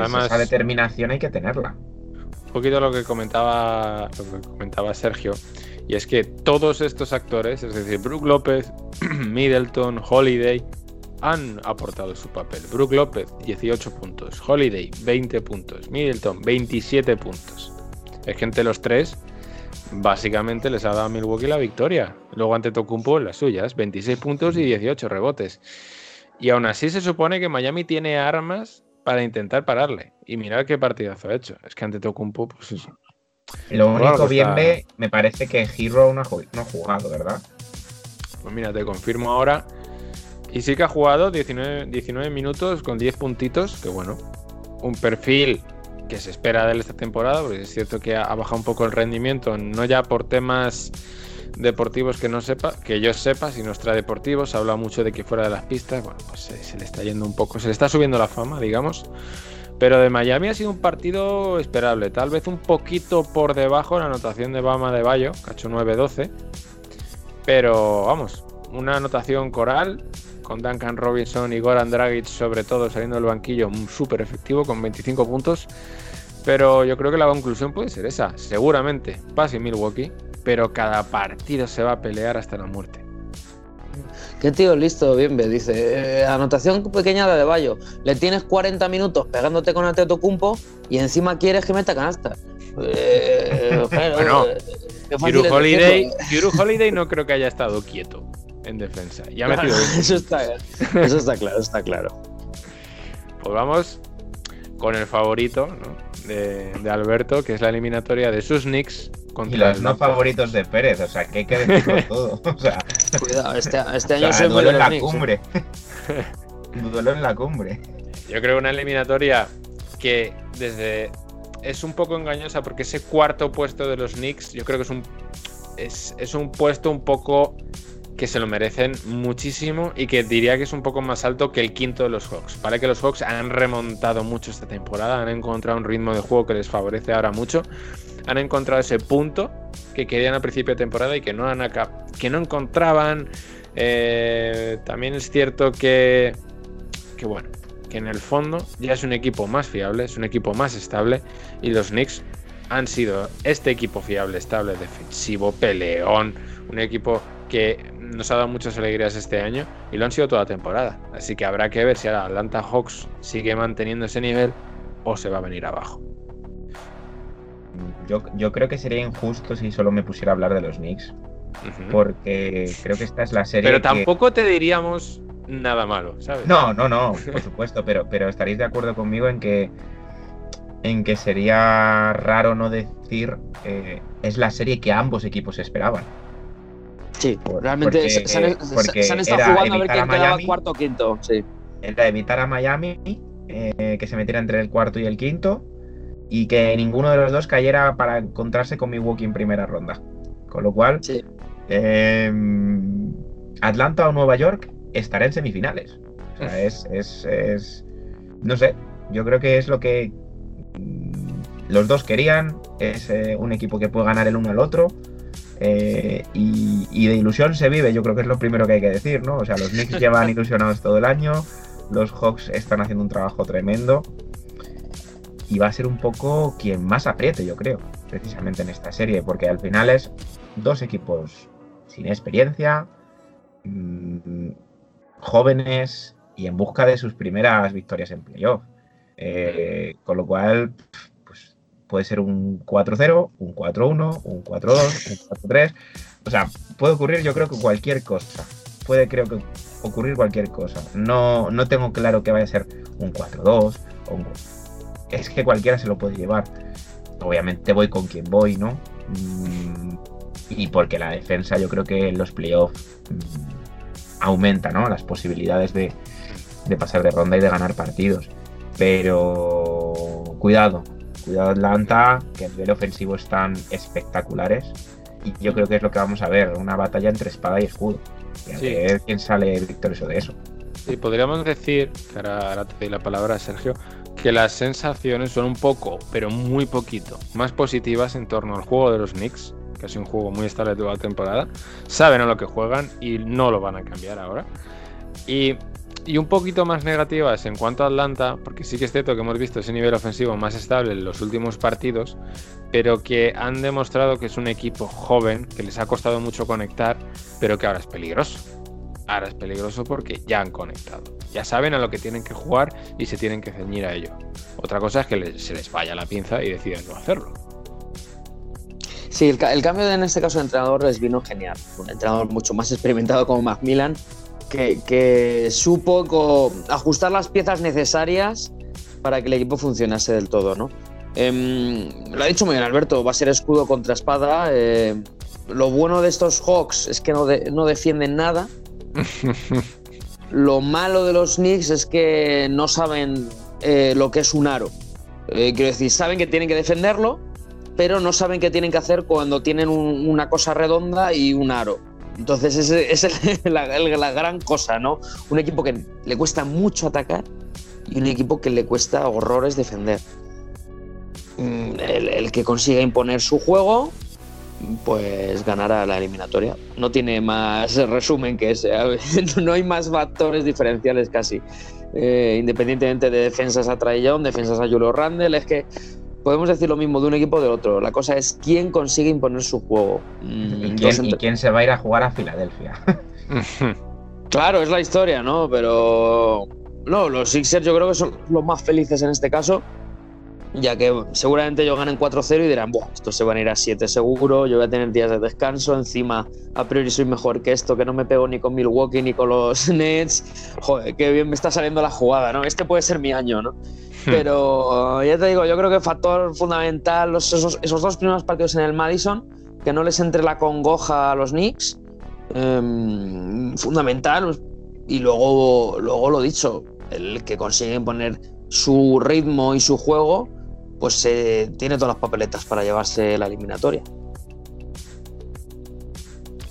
Además- esa determinación hay que tenerla. Un poquito lo que comentaba, lo que comentaba Sergio, y es que todos estos actores, es decir, Brook López, (clears throat) Middleton, Holiday, han aportado su papel. Brook López, 18 puntos. Holiday, 20 puntos. Middleton, 27 puntos. Es que entre los tres, básicamente les ha dado a Milwaukee la victoria. Luego ante Tocumpo las suyas, 26 puntos y 18 rebotes. Y aún así se supone que Miami tiene armas para intentar pararle. Y mirad qué partidazo ha hecho. Es que ante Tocumpo, pues eso. Lo único algo bien está- me parece que Hero no ha, no ha jugado, ¿verdad? Pues mira, te confirmo ahora. Y sí que ha jugado 19, 19 minutos con 10 puntitos, que bueno, un perfil que se espera de él esta temporada, porque es cierto que ha, ha bajado un poco el rendimiento, no ya por temas deportivos que no sepa, que yo sepa, sino extradeportivos, se habla mucho de que fuera de las pistas, bueno, pues se, le está yendo un poco, se le está subiendo la fama, digamos. Pero de Miami ha sido un partido esperable, tal vez un poquito por debajo la anotación de Bama de Bayo, hecho 9-12. Pero vamos, una anotación coral con Duncan Robinson y Goran Dragic sobre todo saliendo del banquillo súper efectivo con 25 puntos. Pero yo creo que la conclusión puede ser esa. Seguramente pase Milwaukee, pero cada partido se va a pelear hasta la muerte. Qué tío listo, bien ve, dice. eh, anotación pequeña de Bayo. Le tienes 40 minutos pegándote con Antetokounmpo y encima quieres que meta canasta. Eh, (laughs) Bueno, eh, Drew es Holiday, (laughs) Holiday no creo que haya estado quieto en defensa. Y ha Claro, 20 (laughs) eso está, eso está claro, está claro. Pues vamos con el favorito ¿no? de, de Alberto, que es la eliminatoria de sus Knicks contra Y los no favoritos de Pérez, o sea, que hay que decirlo (laughs) todo. O sea, Cuidado, este, este o año sea, soy muy duelo en la Knicks, ¿eh? cumbre. (laughs) duelo en la cumbre. Yo creo una eliminatoria que desde es un poco engañosa porque ese cuarto puesto de los Knicks, yo creo que es un es, es un puesto un poco que se lo merecen muchísimo y que diría que es un poco más alto que el quinto de los Hawks. Vale que los Hawks han remontado mucho esta temporada, han encontrado un ritmo de juego que les favorece ahora mucho, han encontrado ese punto que querían al principio de temporada y que no, han que no encontraban. Eh, también es cierto que que bueno, que en el fondo ya es un equipo más fiable, es un equipo más estable y los Knicks han sido este equipo fiable, estable, defensivo, peleón, un equipo que nos ha dado muchas alegrías este año y lo han sido toda la temporada. Así que habrá que ver si ahora Atlanta Hawks sigue manteniendo ese nivel o se va a venir abajo. Yo, yo creo que sería injusto si solo me pusiera a hablar de los Knicks, porque creo que esta es la serie. Pero que- tampoco te diríamos nada malo, ¿sabes? No, no, no, por supuesto, pero, pero estaréis de acuerdo conmigo en que en que sería raro no decir eh, es la serie que ambos equipos esperaban. Sí, Por- realmente porque- se, se han, porque se han estado era jugando a ver evitar a quién quedaba Miami. cuarto o quinto. Sí. Era evitar a Miami eh, que se metiera entre el cuarto y el quinto y que ninguno de los dos cayera para encontrarse con Milwaukee en primera ronda. Con lo cual, Sí. eh, Atlanta o Nueva York estará en semifinales. O sea, es, es, es- No sé, yo creo que es lo que mm, los dos querían. Es eh, un equipo que puede ganar el uno al otro. Eh, y, de ilusión se vive, yo creo que es lo primero que hay que decir, ¿no? O sea, los Knicks llevan ilusionados todo el año. Los Hawks están haciendo un trabajo tremendo. Y va a ser un poco quien más apriete, yo creo, precisamente en esta serie, porque al final es dos equipos sin experiencia, mm, jóvenes y en busca de sus primeras victorias en playoff. Eh, con lo cual, puede ser un 4-0, un 4-1, un 4-2, un 4-3. O sea, puede ocurrir yo creo que cualquier cosa. Puede creo que ocurrir cualquier cosa. No, no tengo claro que vaya a ser un 4-2 o un... Es que cualquiera se lo puede llevar. Obviamente voy con quien voy, ¿no? Mm, y porque la defensa yo creo que en los playoffs mm, aumenta, ¿no? Las posibilidades de, de pasar de ronda y de ganar partidos. Pero cuidado, cuidado Atlanta, que a nivel ofensivo están espectaculares. Y yo creo que es lo que vamos a ver, una batalla entre espada y escudo. Y a Sí. ver quién sale victorioso de eso. Y podríamos decir, que ahora, ahora te doy la palabra, Sergio, que las sensaciones son un poco, pero muy poquito, más positivas en torno al juego de los Knicks, que ha sido un juego muy estable toda la temporada. Saben a lo que juegan y no lo van a cambiar ahora. Y, y un poquito más negativas en cuanto a Atlanta, porque sí que es cierto que hemos visto ese nivel ofensivo más estable en los últimos partidos, pero que han demostrado que es un equipo joven, que les ha costado mucho conectar, pero que ahora es peligroso. Ahora es peligroso porque ya han conectado. Ya saben a lo que tienen que jugar y se tienen que ceñir a ello. Otra cosa es que se les vaya la pinza y decidan no hacerlo. Sí, el, el cambio en este caso de entrenador les vino genial. Un entrenador mucho más experimentado como Macmillan, que, que supo ajustar las piezas necesarias para que el equipo funcionase del todo, ¿no? Em, lo ha dicho muy bien Alberto, va a ser escudo contra espada. eh, lo bueno de estos Hawks es que no, de- no defienden nada. (laughs) Lo malo de los Knicks es que no saben eh, lo que es un aro. Eh, quiero decir, saben que tienen que defenderlo, pero no saben qué tienen que hacer cuando tienen un- una cosa redonda y un aro. Entonces, es (laughs) el- la, gran cosa, ¿no? Un equipo que le cuesta mucho atacar y un equipo que le cuesta horrores defender. Mm, El, que consiga imponer su juego, pues ganará la eliminatoria. No tiene más resumen que ese. (laughs) No hay más factores diferenciales casi. Eh, independientemente de defensas a Young, defensas a Julio Randle, es que podemos decir lo mismo de un equipo o del otro. La cosa es quién consigue imponer su juego. Mm, ¿Y quién se va a ir a jugar a Filadelfia? (laughs) Claro, es la historia, ¿no? Pero no, los Sixers yo creo que son los más felices en este caso, ya que seguramente ellos ganen 4-0 y dirán, Buah, estos se van a ir a 7 seguro, yo voy a tener días de descanso, encima a priori soy mejor que esto, que no me pego ni con Milwaukee ni con los (laughs) Nets, joder, qué bien me está saliendo la jugada, ¿no? Este puede ser mi año, ¿no? Pero ya te digo, yo creo que factor fundamental, los- esos, esos dos primeros partidos en el Madison, que no les entre la congoja a los Knicks, em, fundamental. Y luego, luego lo dicho, el que consigue imponer su ritmo y su juego, pues eh, tiene todas las papeletas para llevarse la eliminatoria.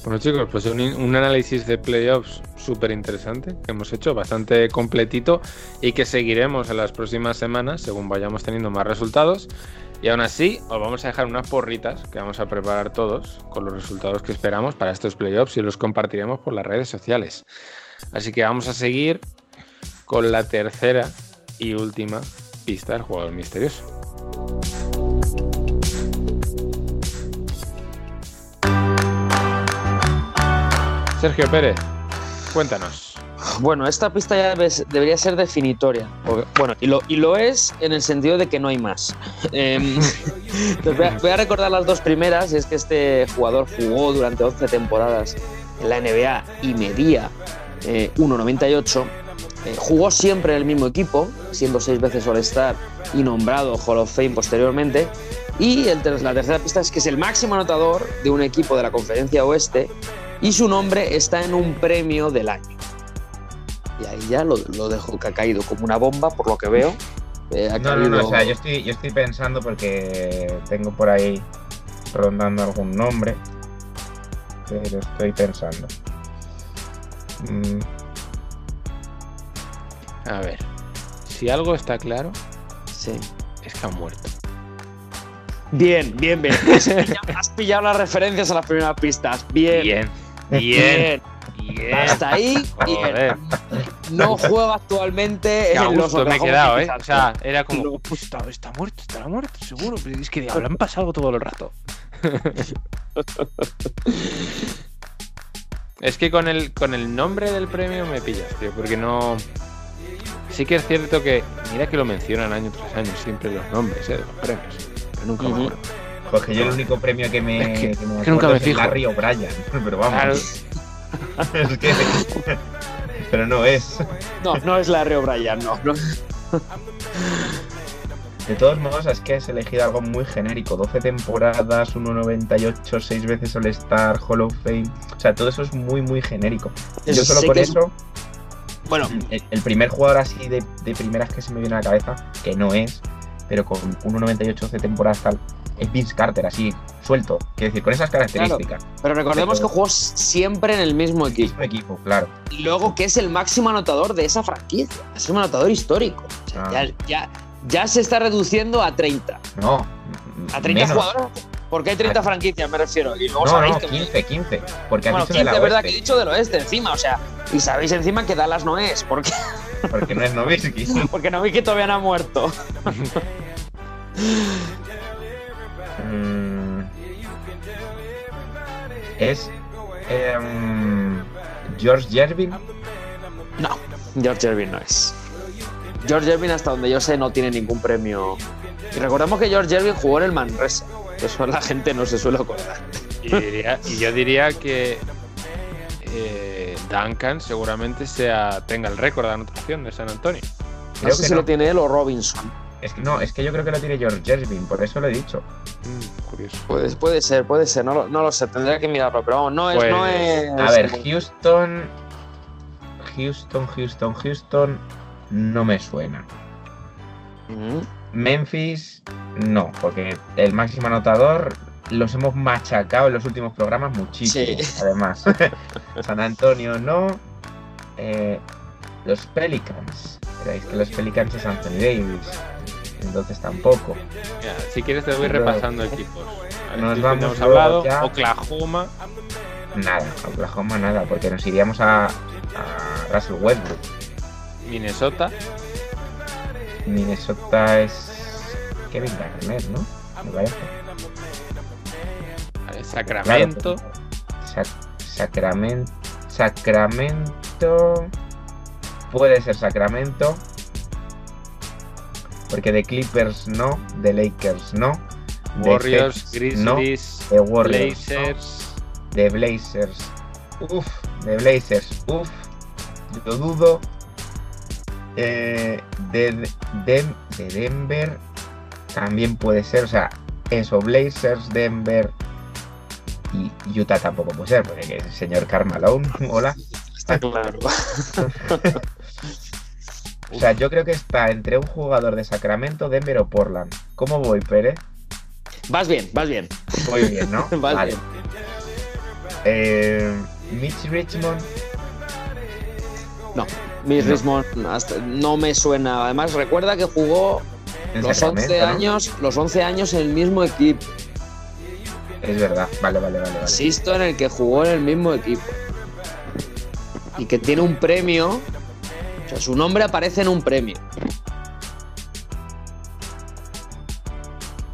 Bueno chicos, pues un, un análisis de playoffs súper interesante que hemos hecho, bastante completito y que seguiremos en las próximas semanas según vayamos teniendo más resultados. Y aún así, os vamos a dejar unas porritas que vamos a preparar todos con los resultados que esperamos para estos playoffs y los compartiremos por las redes sociales. Así que vamos a seguir con la tercera y última pista del jugador misterioso. Sergio Pérez, cuéntanos. Bueno, esta pista ya debe- debería ser definitoria. bueno, y lo, y lo es en el sentido de que no hay más. (laughs) (laughs) Entonces voy, a, recordar las dos primeras, y es que este jugador jugó durante 11 temporadas en la NBA y medía eh, 1,98. Eh, jugó siempre en el mismo equipo, siendo seis veces All-Star y nombrado Hall of Fame posteriormente. Y el ter- la tercera pista es que es el máximo anotador de un equipo de la Conferencia Oeste y su nombre está en un premio del año. Y ahí ya lo, lo dejo que ha caído como una bomba, por lo que veo. Eh, ha No, no, no, o sea, yo estoy, yo estoy pensando porque tengo por ahí rondando algún nombre, pero estoy pensando. Mm, A ver, si algo está claro, Sí. es que ha muerto. Bien, bien, bien. (laughs) Has pillado, has pillado las referencias a las primeras pistas. Bien. Bien, Bien. bien. Hasta ahí, bien. Joder, No juega actualmente que a en los me he quedado, ¿eh? O sea, era como, No. "Pues está, está muerto, estará muerto, seguro. Pero es que habrán pasado todo el rato. (laughs) es que con el, con el nombre del premio me pillas, tío, porque no. Sí que es cierto que, mira que lo mencionan año tras año siempre los nombres ¿eh? de los premios, pero nunca me Ujú. acuerdo. Pues que yo el único premio que me, Es que- que me es que nunca me es fijo. Larry O'Brien, (laughs) pero vamos. Claro. (laughs) es que. pero no es. No, no es Larry O'Brien, no. no. De todos modos, es que has elegido algo muy genérico. 12 temporadas, 1.98, 6 veces All-Star, Hall of Fame. O sea, todo eso es muy, muy genérico. Eso Yo solo por que eso, Bueno, el, el primer jugador así de, de primeras que se me viene a la cabeza, que no es, pero con 1.98, 12 temporadas tal, es Vince Carter, así, suelto. Quiero decir, con esas características. pero recordemos que jugó siempre en el mismo equipo. Mismo equipo, claro. Y luego que es el máximo anotador de esa franquicia. Es un anotador histórico. O sea, Ah. ya, ya, ya se está reduciendo a 30. No. A 30 menos. jugadores. Porque hay 30 franquicias, me refiero. Y luego No, sabéis no, que. 15, 15. Porque bueno, has dicho 15, de la verdad que he dicho del oeste encima, o sea. Y sabéis encima que Dallas no es, porque, (laughs) porque no es Nowitzki. (laughs) porque no vi que todavía no ha muerto. (laughs) Mm. es em, George Gervin. No, George Irving no es. George Irving, hasta donde yo sé, no tiene ningún premio. Y recordemos que George Irving jugó en el Manresa. que Eso la gente no se suele acordar. Y, diría- y yo diría que eh, Duncan seguramente sea tenga el récord de anotación de San Antonio. No Creo sé que si no. lo tiene él o Robinson. Es que no, es que yo creo que lo tiene George Gervin, por eso lo he dicho. Mm, curioso. Puede, puede ser, puede ser, no lo, no lo sé, tendría que mirarlo, pero vamos, no es. Pues, no es A ver, Houston. Houston, Houston, Houston. No me suena. Ujú. Memphis, no, porque el máximo anotador los hemos machacado en los últimos programas muchísimo, Sí. (laughs) además. (laughs) San Antonio no. Eh, los Pelicans. Creéis que los Pelicans es Anthony Davis. Entonces tampoco. Mira, si quieres te voy repasando equipos. A ver, Nos vamos hemos hablado. ya. Oklahoma. Nada, Oklahoma nada, porque nos iríamos a, a Russell Westbrook. Minnesota. Minnesota es Kevin Garnett, ¿no? Me parece. Sacramento. Sac- Sacramento. Sacramento. Puede ser Sacramento. Porque de Clippers no, de Lakers no. de Warriors, Hex no, Grizzlies, de Warriors no, Blazers. de Blazers. Uf, de Blazers. Uf, lo dudo. Eh, de, de, de Denver también puede ser. O sea, eso, Blazers, Denver y Utah tampoco puede ser, porque que el señor Carmalone, (laughs) hola. Está claro. (laughs) O sea, yo creo que está entre un jugador de Sacramento, Denver o Portland. ¿Cómo voy, Pérez? Vas bien, vas bien. Voy bien, ¿no? (laughs) Vas vale. bien. Eh, Mitch Richmond, No, Miss No. Richmond hasta- no me suena. Además, recuerda que jugó los Sacramento, 11 ¿no? años, los 11 años en el mismo equipo. Es verdad, vale, vale, vale. vale. Insisto en el que jugó en el mismo equipo. Y que tiene un premio O sea, su nombre aparece en un premio.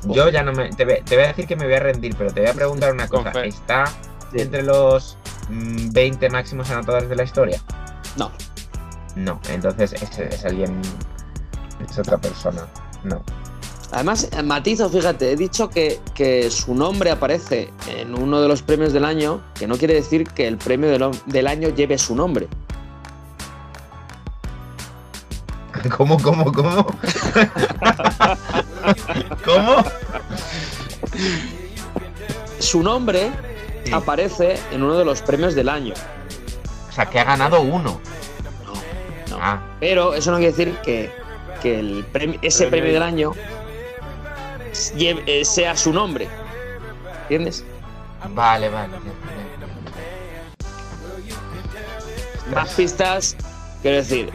Yo ya no me. Te, voy- te voy a decir que me voy a rendir, pero te voy a preguntar una cosa. ¿Está entre los mm, 20 máximos anotadores de la historia? No. No, entonces es, es alguien. Es otra persona. No. Además, eh, matizo, fíjate, he dicho que, que su nombre aparece en uno de los premios del año, que no quiere decir que el premio del, año lleve su nombre. (laughs) ¿Cómo, cómo, cómo? (laughs) ¿Cómo? Su nombre Sí. aparece en uno de los premios del año. O sea, que ha ganado uno. Ah, Pero eso no quiere decir que, que el premio- ese Premio premio del año lleve- eh, sea su nombre. ¿Entiendes? vale, vale. Más pistas, quiero decir,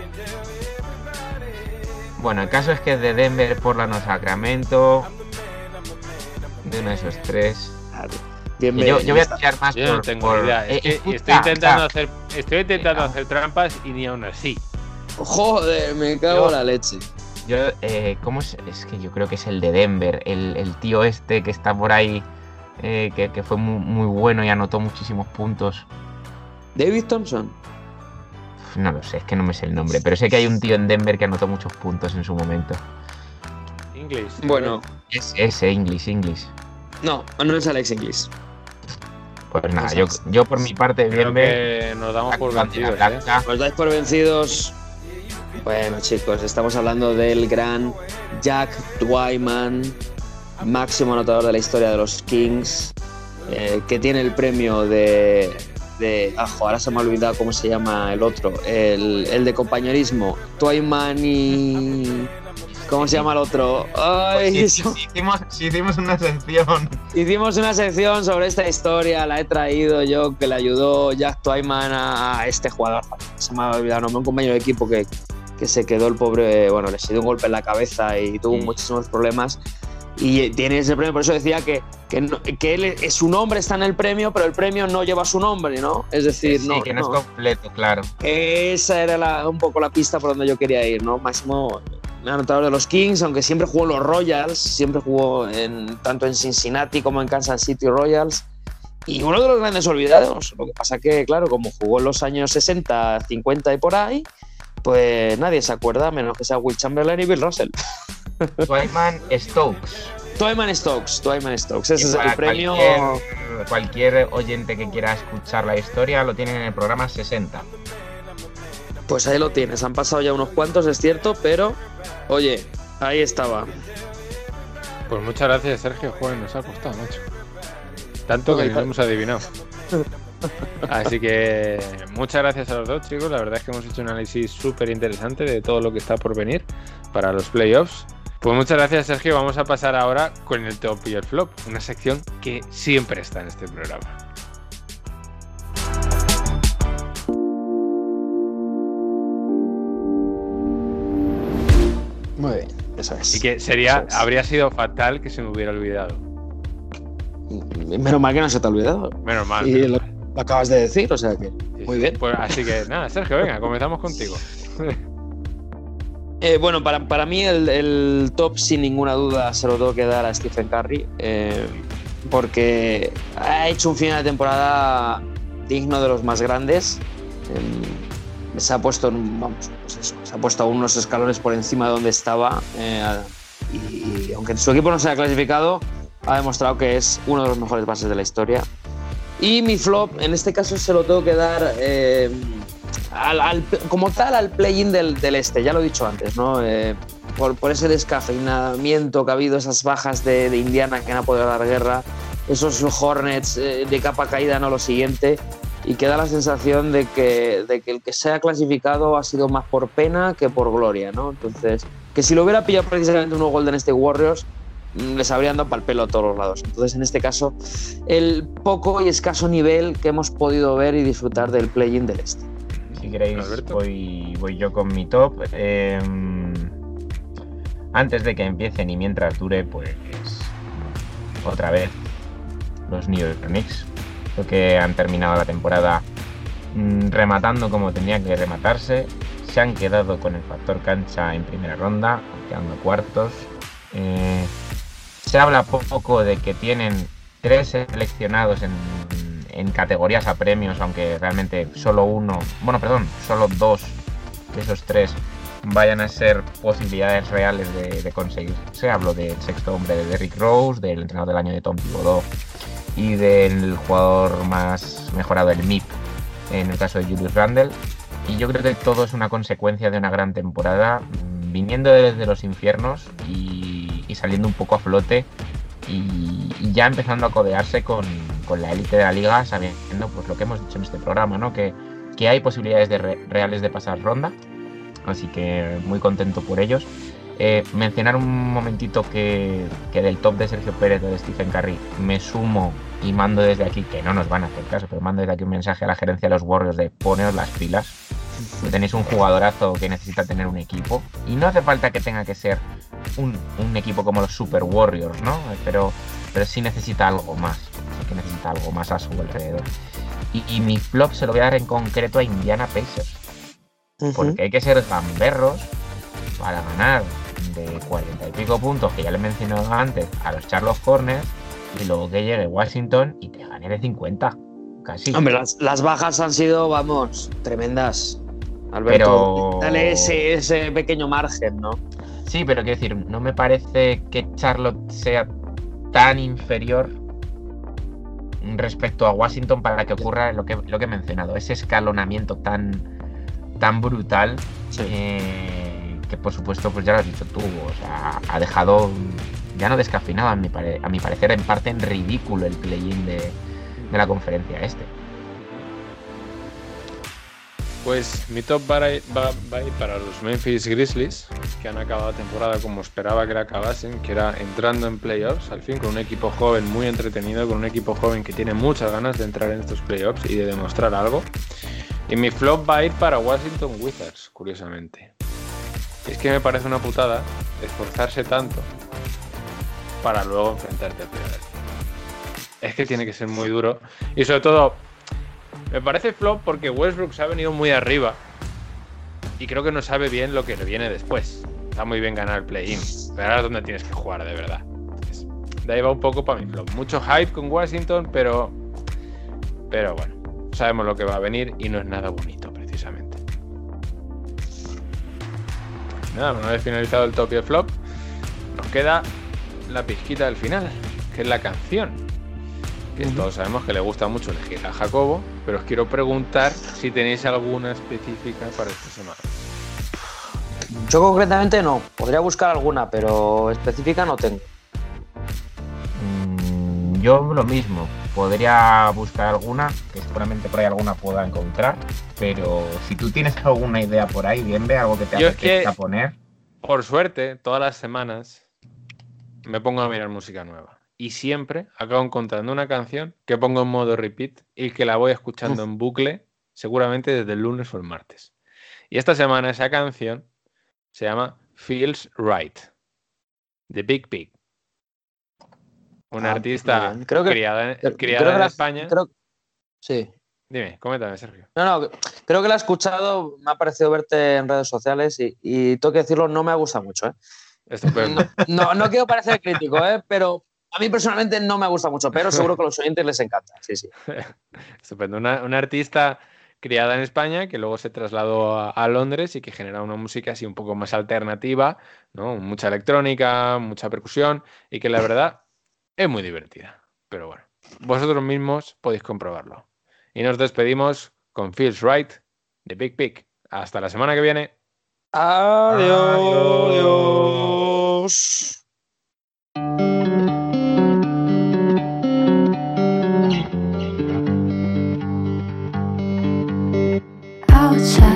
Bueno, el caso es que es de Denver, Portland o Sacramento. De uno de esos tres. Yo, yo voy a tirar más Yo por. no tengo por- ni idea. eh, escucha, estoy intentando hacer, estoy intentando Venga. hacer trampas y ni aún así. Joder, me cago en la leche. Yo, eh, ¿cómo es? Es que yo creo que es el de Denver, el, el tío este que está por ahí, eh, que, que fue muy, muy bueno y anotó muchísimos puntos. David Thompson. No lo sé, es que no me sé el nombre, pero sé que hay un tío en Denver que anotó muchos puntos en su momento. Inglés. Bueno, Es ese, English, English. no, no es Alex Inglis. Pues nada, yo, yo por mi parte, que nos damos por vencidos. ¿eh? Os dais por vencidos. Bueno, chicos, estamos hablando del gran Jack Twyman, máximo anotador de la historia de los Kings, eh, que tiene el premio de. de ah, jo, ahora se me ha olvidado cómo se llama el otro, el, el de compañerismo. Twyman y. ¿Cómo se llama el otro? Ay, Si, se- si hicimos, si hicimos una sección. Hicimos una sección sobre esta historia, la he traído yo, que le ayudó Jack Twyman a, a este jugador. Se me ha olvidado, nombre, un compañero de equipo que, que se quedó el pobre, bueno, le se dio un golpe en la cabeza y tuvo Sí. muchísimos problemas. Y tiene ese premio, por eso decía que, que, no- que él, eh, su nombre está en el premio, pero el premio no lleva su nombre, ¿no? Es decir, sí, no, que no, no. es completo, claro. Esa era la- un poco la pista por donde yo quería ir, ¿no? Máximo anotador de los Kings, aunque siempre jugó en los Royals, siempre jugó en, tanto en Cincinnati como en Kansas City Royals. Y uno de los grandes olvidados. Lo que pasa que, claro, como jugó en los años 60, 50 y por ahí, pues nadie se acuerda, menos que sea Will Chamberlain y Bill Russell. Twyman Stokes. Twyman Stokes, Twyman Stokes, ese es el premio. Cualquier, cualquier oyente que quiera escuchar la historia lo tienen en el programa 60. Pues ahí lo tienes, han pasado ya unos cuantos, es cierto, pero oye, ahí estaba. Pues muchas gracias, Sergio. Joder, nos ha costado, macho. Tanto que no pa- hemos adivinado. (laughs) Así que muchas gracias a los dos, chicos. La verdad es que hemos hecho un análisis súper interesante de todo lo que está por venir para los playoffs. Pues muchas gracias, Sergio. Vamos a pasar ahora con el top y el flop, una sección que siempre está en este programa. Muy bien, eso es. Y que sería, es. habría sido fatal que se me hubiera olvidado. Menos mal que no se te ha olvidado. Menos mal. Y menos lo, mal. Lo acabas de decir, o sea que. Muy bien. Pues así que (laughs) nada, Sergio, venga, comenzamos contigo. Eh, bueno, para, para mí el, el top, sin ninguna duda, se lo tengo que dar a Stephen Curry. eh, porque ha hecho un final de temporada digno de los más grandes. eh, se ha puesto, vamos, pues eso, se ha puesto a unos escalones por encima de donde estaba. eh, y, y aunque su equipo no se haya clasificado, ha demostrado que es uno de los mejores bases de la historia. Y mi flop, en este caso, se lo tengo que dar eh, como tal al play-in del, este, ya lo he dicho antes, ¿no? Eh, por, ese descafeinamiento que ha habido, esas bajas de, Indiana que no ha podido dar guerra, esos Hornets eh, de capa caída, no lo siguiente, y que da la sensación de que, el que se ha clasificado ha sido más por pena que por gloria, ¿no? Entonces, que si lo hubiera pillado precisamente unos Golden State Warriors, les habrían dado para el pelo a todos los lados. Entonces, en este caso, el poco y escaso nivel que hemos podido ver y disfrutar del play-in del este. Si queréis, voy, voy yo con mi top. Eh, antes de que empiecen y mientras dure, pues otra vez los New York Knicks. Creo que han terminado la temporada mm, rematando como tenía que rematarse, se han quedado con el factor cancha en primera ronda, quedando cuartos. Eh, se habla poco de que tienen tres seleccionados en, categorías a premios, aunque realmente solo uno, bueno, perdón, solo dos de esos tres vayan a ser posibilidades reales de, de conseguirse. Hablo del sexto hombre de Derrick Rose, del entrenador del año de Tom Thibodeau y del jugador más mejorado, el MIP, en el caso de Julius Randle. Y yo creo que todo es una consecuencia de una gran temporada, viniendo desde los infiernos y saliendo un poco a flote y, ya empezando a codearse con, con la élite de la liga, sabiendo pues lo que hemos dicho en este programa, ¿no? Que, que hay posibilidades de re- reales de pasar ronda. Así que muy contento por ellos. Eh, mencionar un momentito que, que del top de Sergio Pérez o de Stephen Curry me sumo y mando desde aquí, que no nos van a hacer caso, pero mando desde aquí un mensaje a la gerencia de los Warriors de poneros las pilas. Que tenéis un jugadorazo que necesita tener un equipo. Y no hace falta que tenga que ser un, un equipo como los Super Warriors, ¿no? Pero, pero sí necesita algo más. Sí que necesita algo más a su alrededor. Y, y mi flop se lo voy a dar en concreto a Indiana Pacers. Porque hay que ser gamberros para ganar de 40 y pico puntos, que ya le he mencionado antes, a los Charlotte Hornets, y luego que llegue Washington y te gane de 50. Casi. Hombre, las, las bajas han sido, vamos, tremendas. Alberto, Pero- dale ese, ese pequeño margen, ¿no? Sí, pero quiero decir, no me parece que Charlotte sea tan inferior respecto a Washington para que ocurra lo que, lo que he mencionado, ese escalonamiento tan, tan brutal eh, que por supuesto, pues ya lo has dicho tú, o sea, ha dejado ya no descafeinado a mi, pare- a mi parecer en parte en ridículo el play-in de, de la conferencia este. Pues mi top va a, ir, para los Memphis Grizzlies, que han acabado la temporada como esperaba que la acabasen, que era entrando en playoffs, al fin, con un equipo joven muy entretenido, con un equipo joven que tiene muchas ganas de entrar en estos playoffs y de demostrar algo. Y mi flop va a ir para Washington Wizards, curiosamente. Es que me parece una putada esforzarse tanto para luego enfrentarte a Filadelfia. Es que tiene que ser muy duro. Y sobre todo, me parece flop porque Westbrook se ha venido muy arriba y creo que no sabe bien lo que le viene después. Está muy bien ganar el play-in, pero ahora es donde tienes que jugar de verdad. Entonces, de ahí va un poco para mi flop. Mucho hype con Washington, pero pero bueno, sabemos lo que va a venir y no es nada bonito precisamente. Nada, una vez finalizado el top y el flop, nos queda la pizquita del final, que es la canción. Que todos sabemos que le gusta mucho elegir a Jacobo, pero os quiero preguntar si tenéis alguna específica para esta semana. Yo concretamente no. Podría buscar alguna, pero específica no tengo. Mm, yo lo mismo, podría buscar alguna, que seguramente por ahí alguna pueda encontrar, pero si tú tienes alguna idea por ahí, bien ve algo que te apetezca que- poner. Por suerte, todas las semanas me pongo a mirar música nueva. Y siempre acabo encontrando una canción que pongo en modo repeat y que la voy escuchando en bucle, seguramente desde el lunes o el martes. Y esta semana esa canción se llama Feels Right, de Big Pig. Una Ah, artista. Creo que- criada, en- Creo- criada creo que en la- España. creo- Sí. Dime, coméntame, Sergio. No, no, creo que la he escuchado, me ha parecido verte en redes sociales y, y tengo que decirlo, no me gusta mucho. ¿eh? Estupendo. No, no quiero parecer crítico, ¿eh? pero a mí personalmente no me gusta mucho, pero seguro que a los oyentes les encanta. Sí, sí. (laughs) Estupendo. Una, una artista criada en España que luego se trasladó a, a Londres y que genera una música así un poco más alternativa, ¿no? Mucha electrónica, mucha percusión y que la verdad (laughs) es muy divertida. Pero bueno, vosotros mismos podéis comprobarlo. Y nos despedimos con Feels Right de Big Pig. Hasta la semana que viene. Adiós. 차.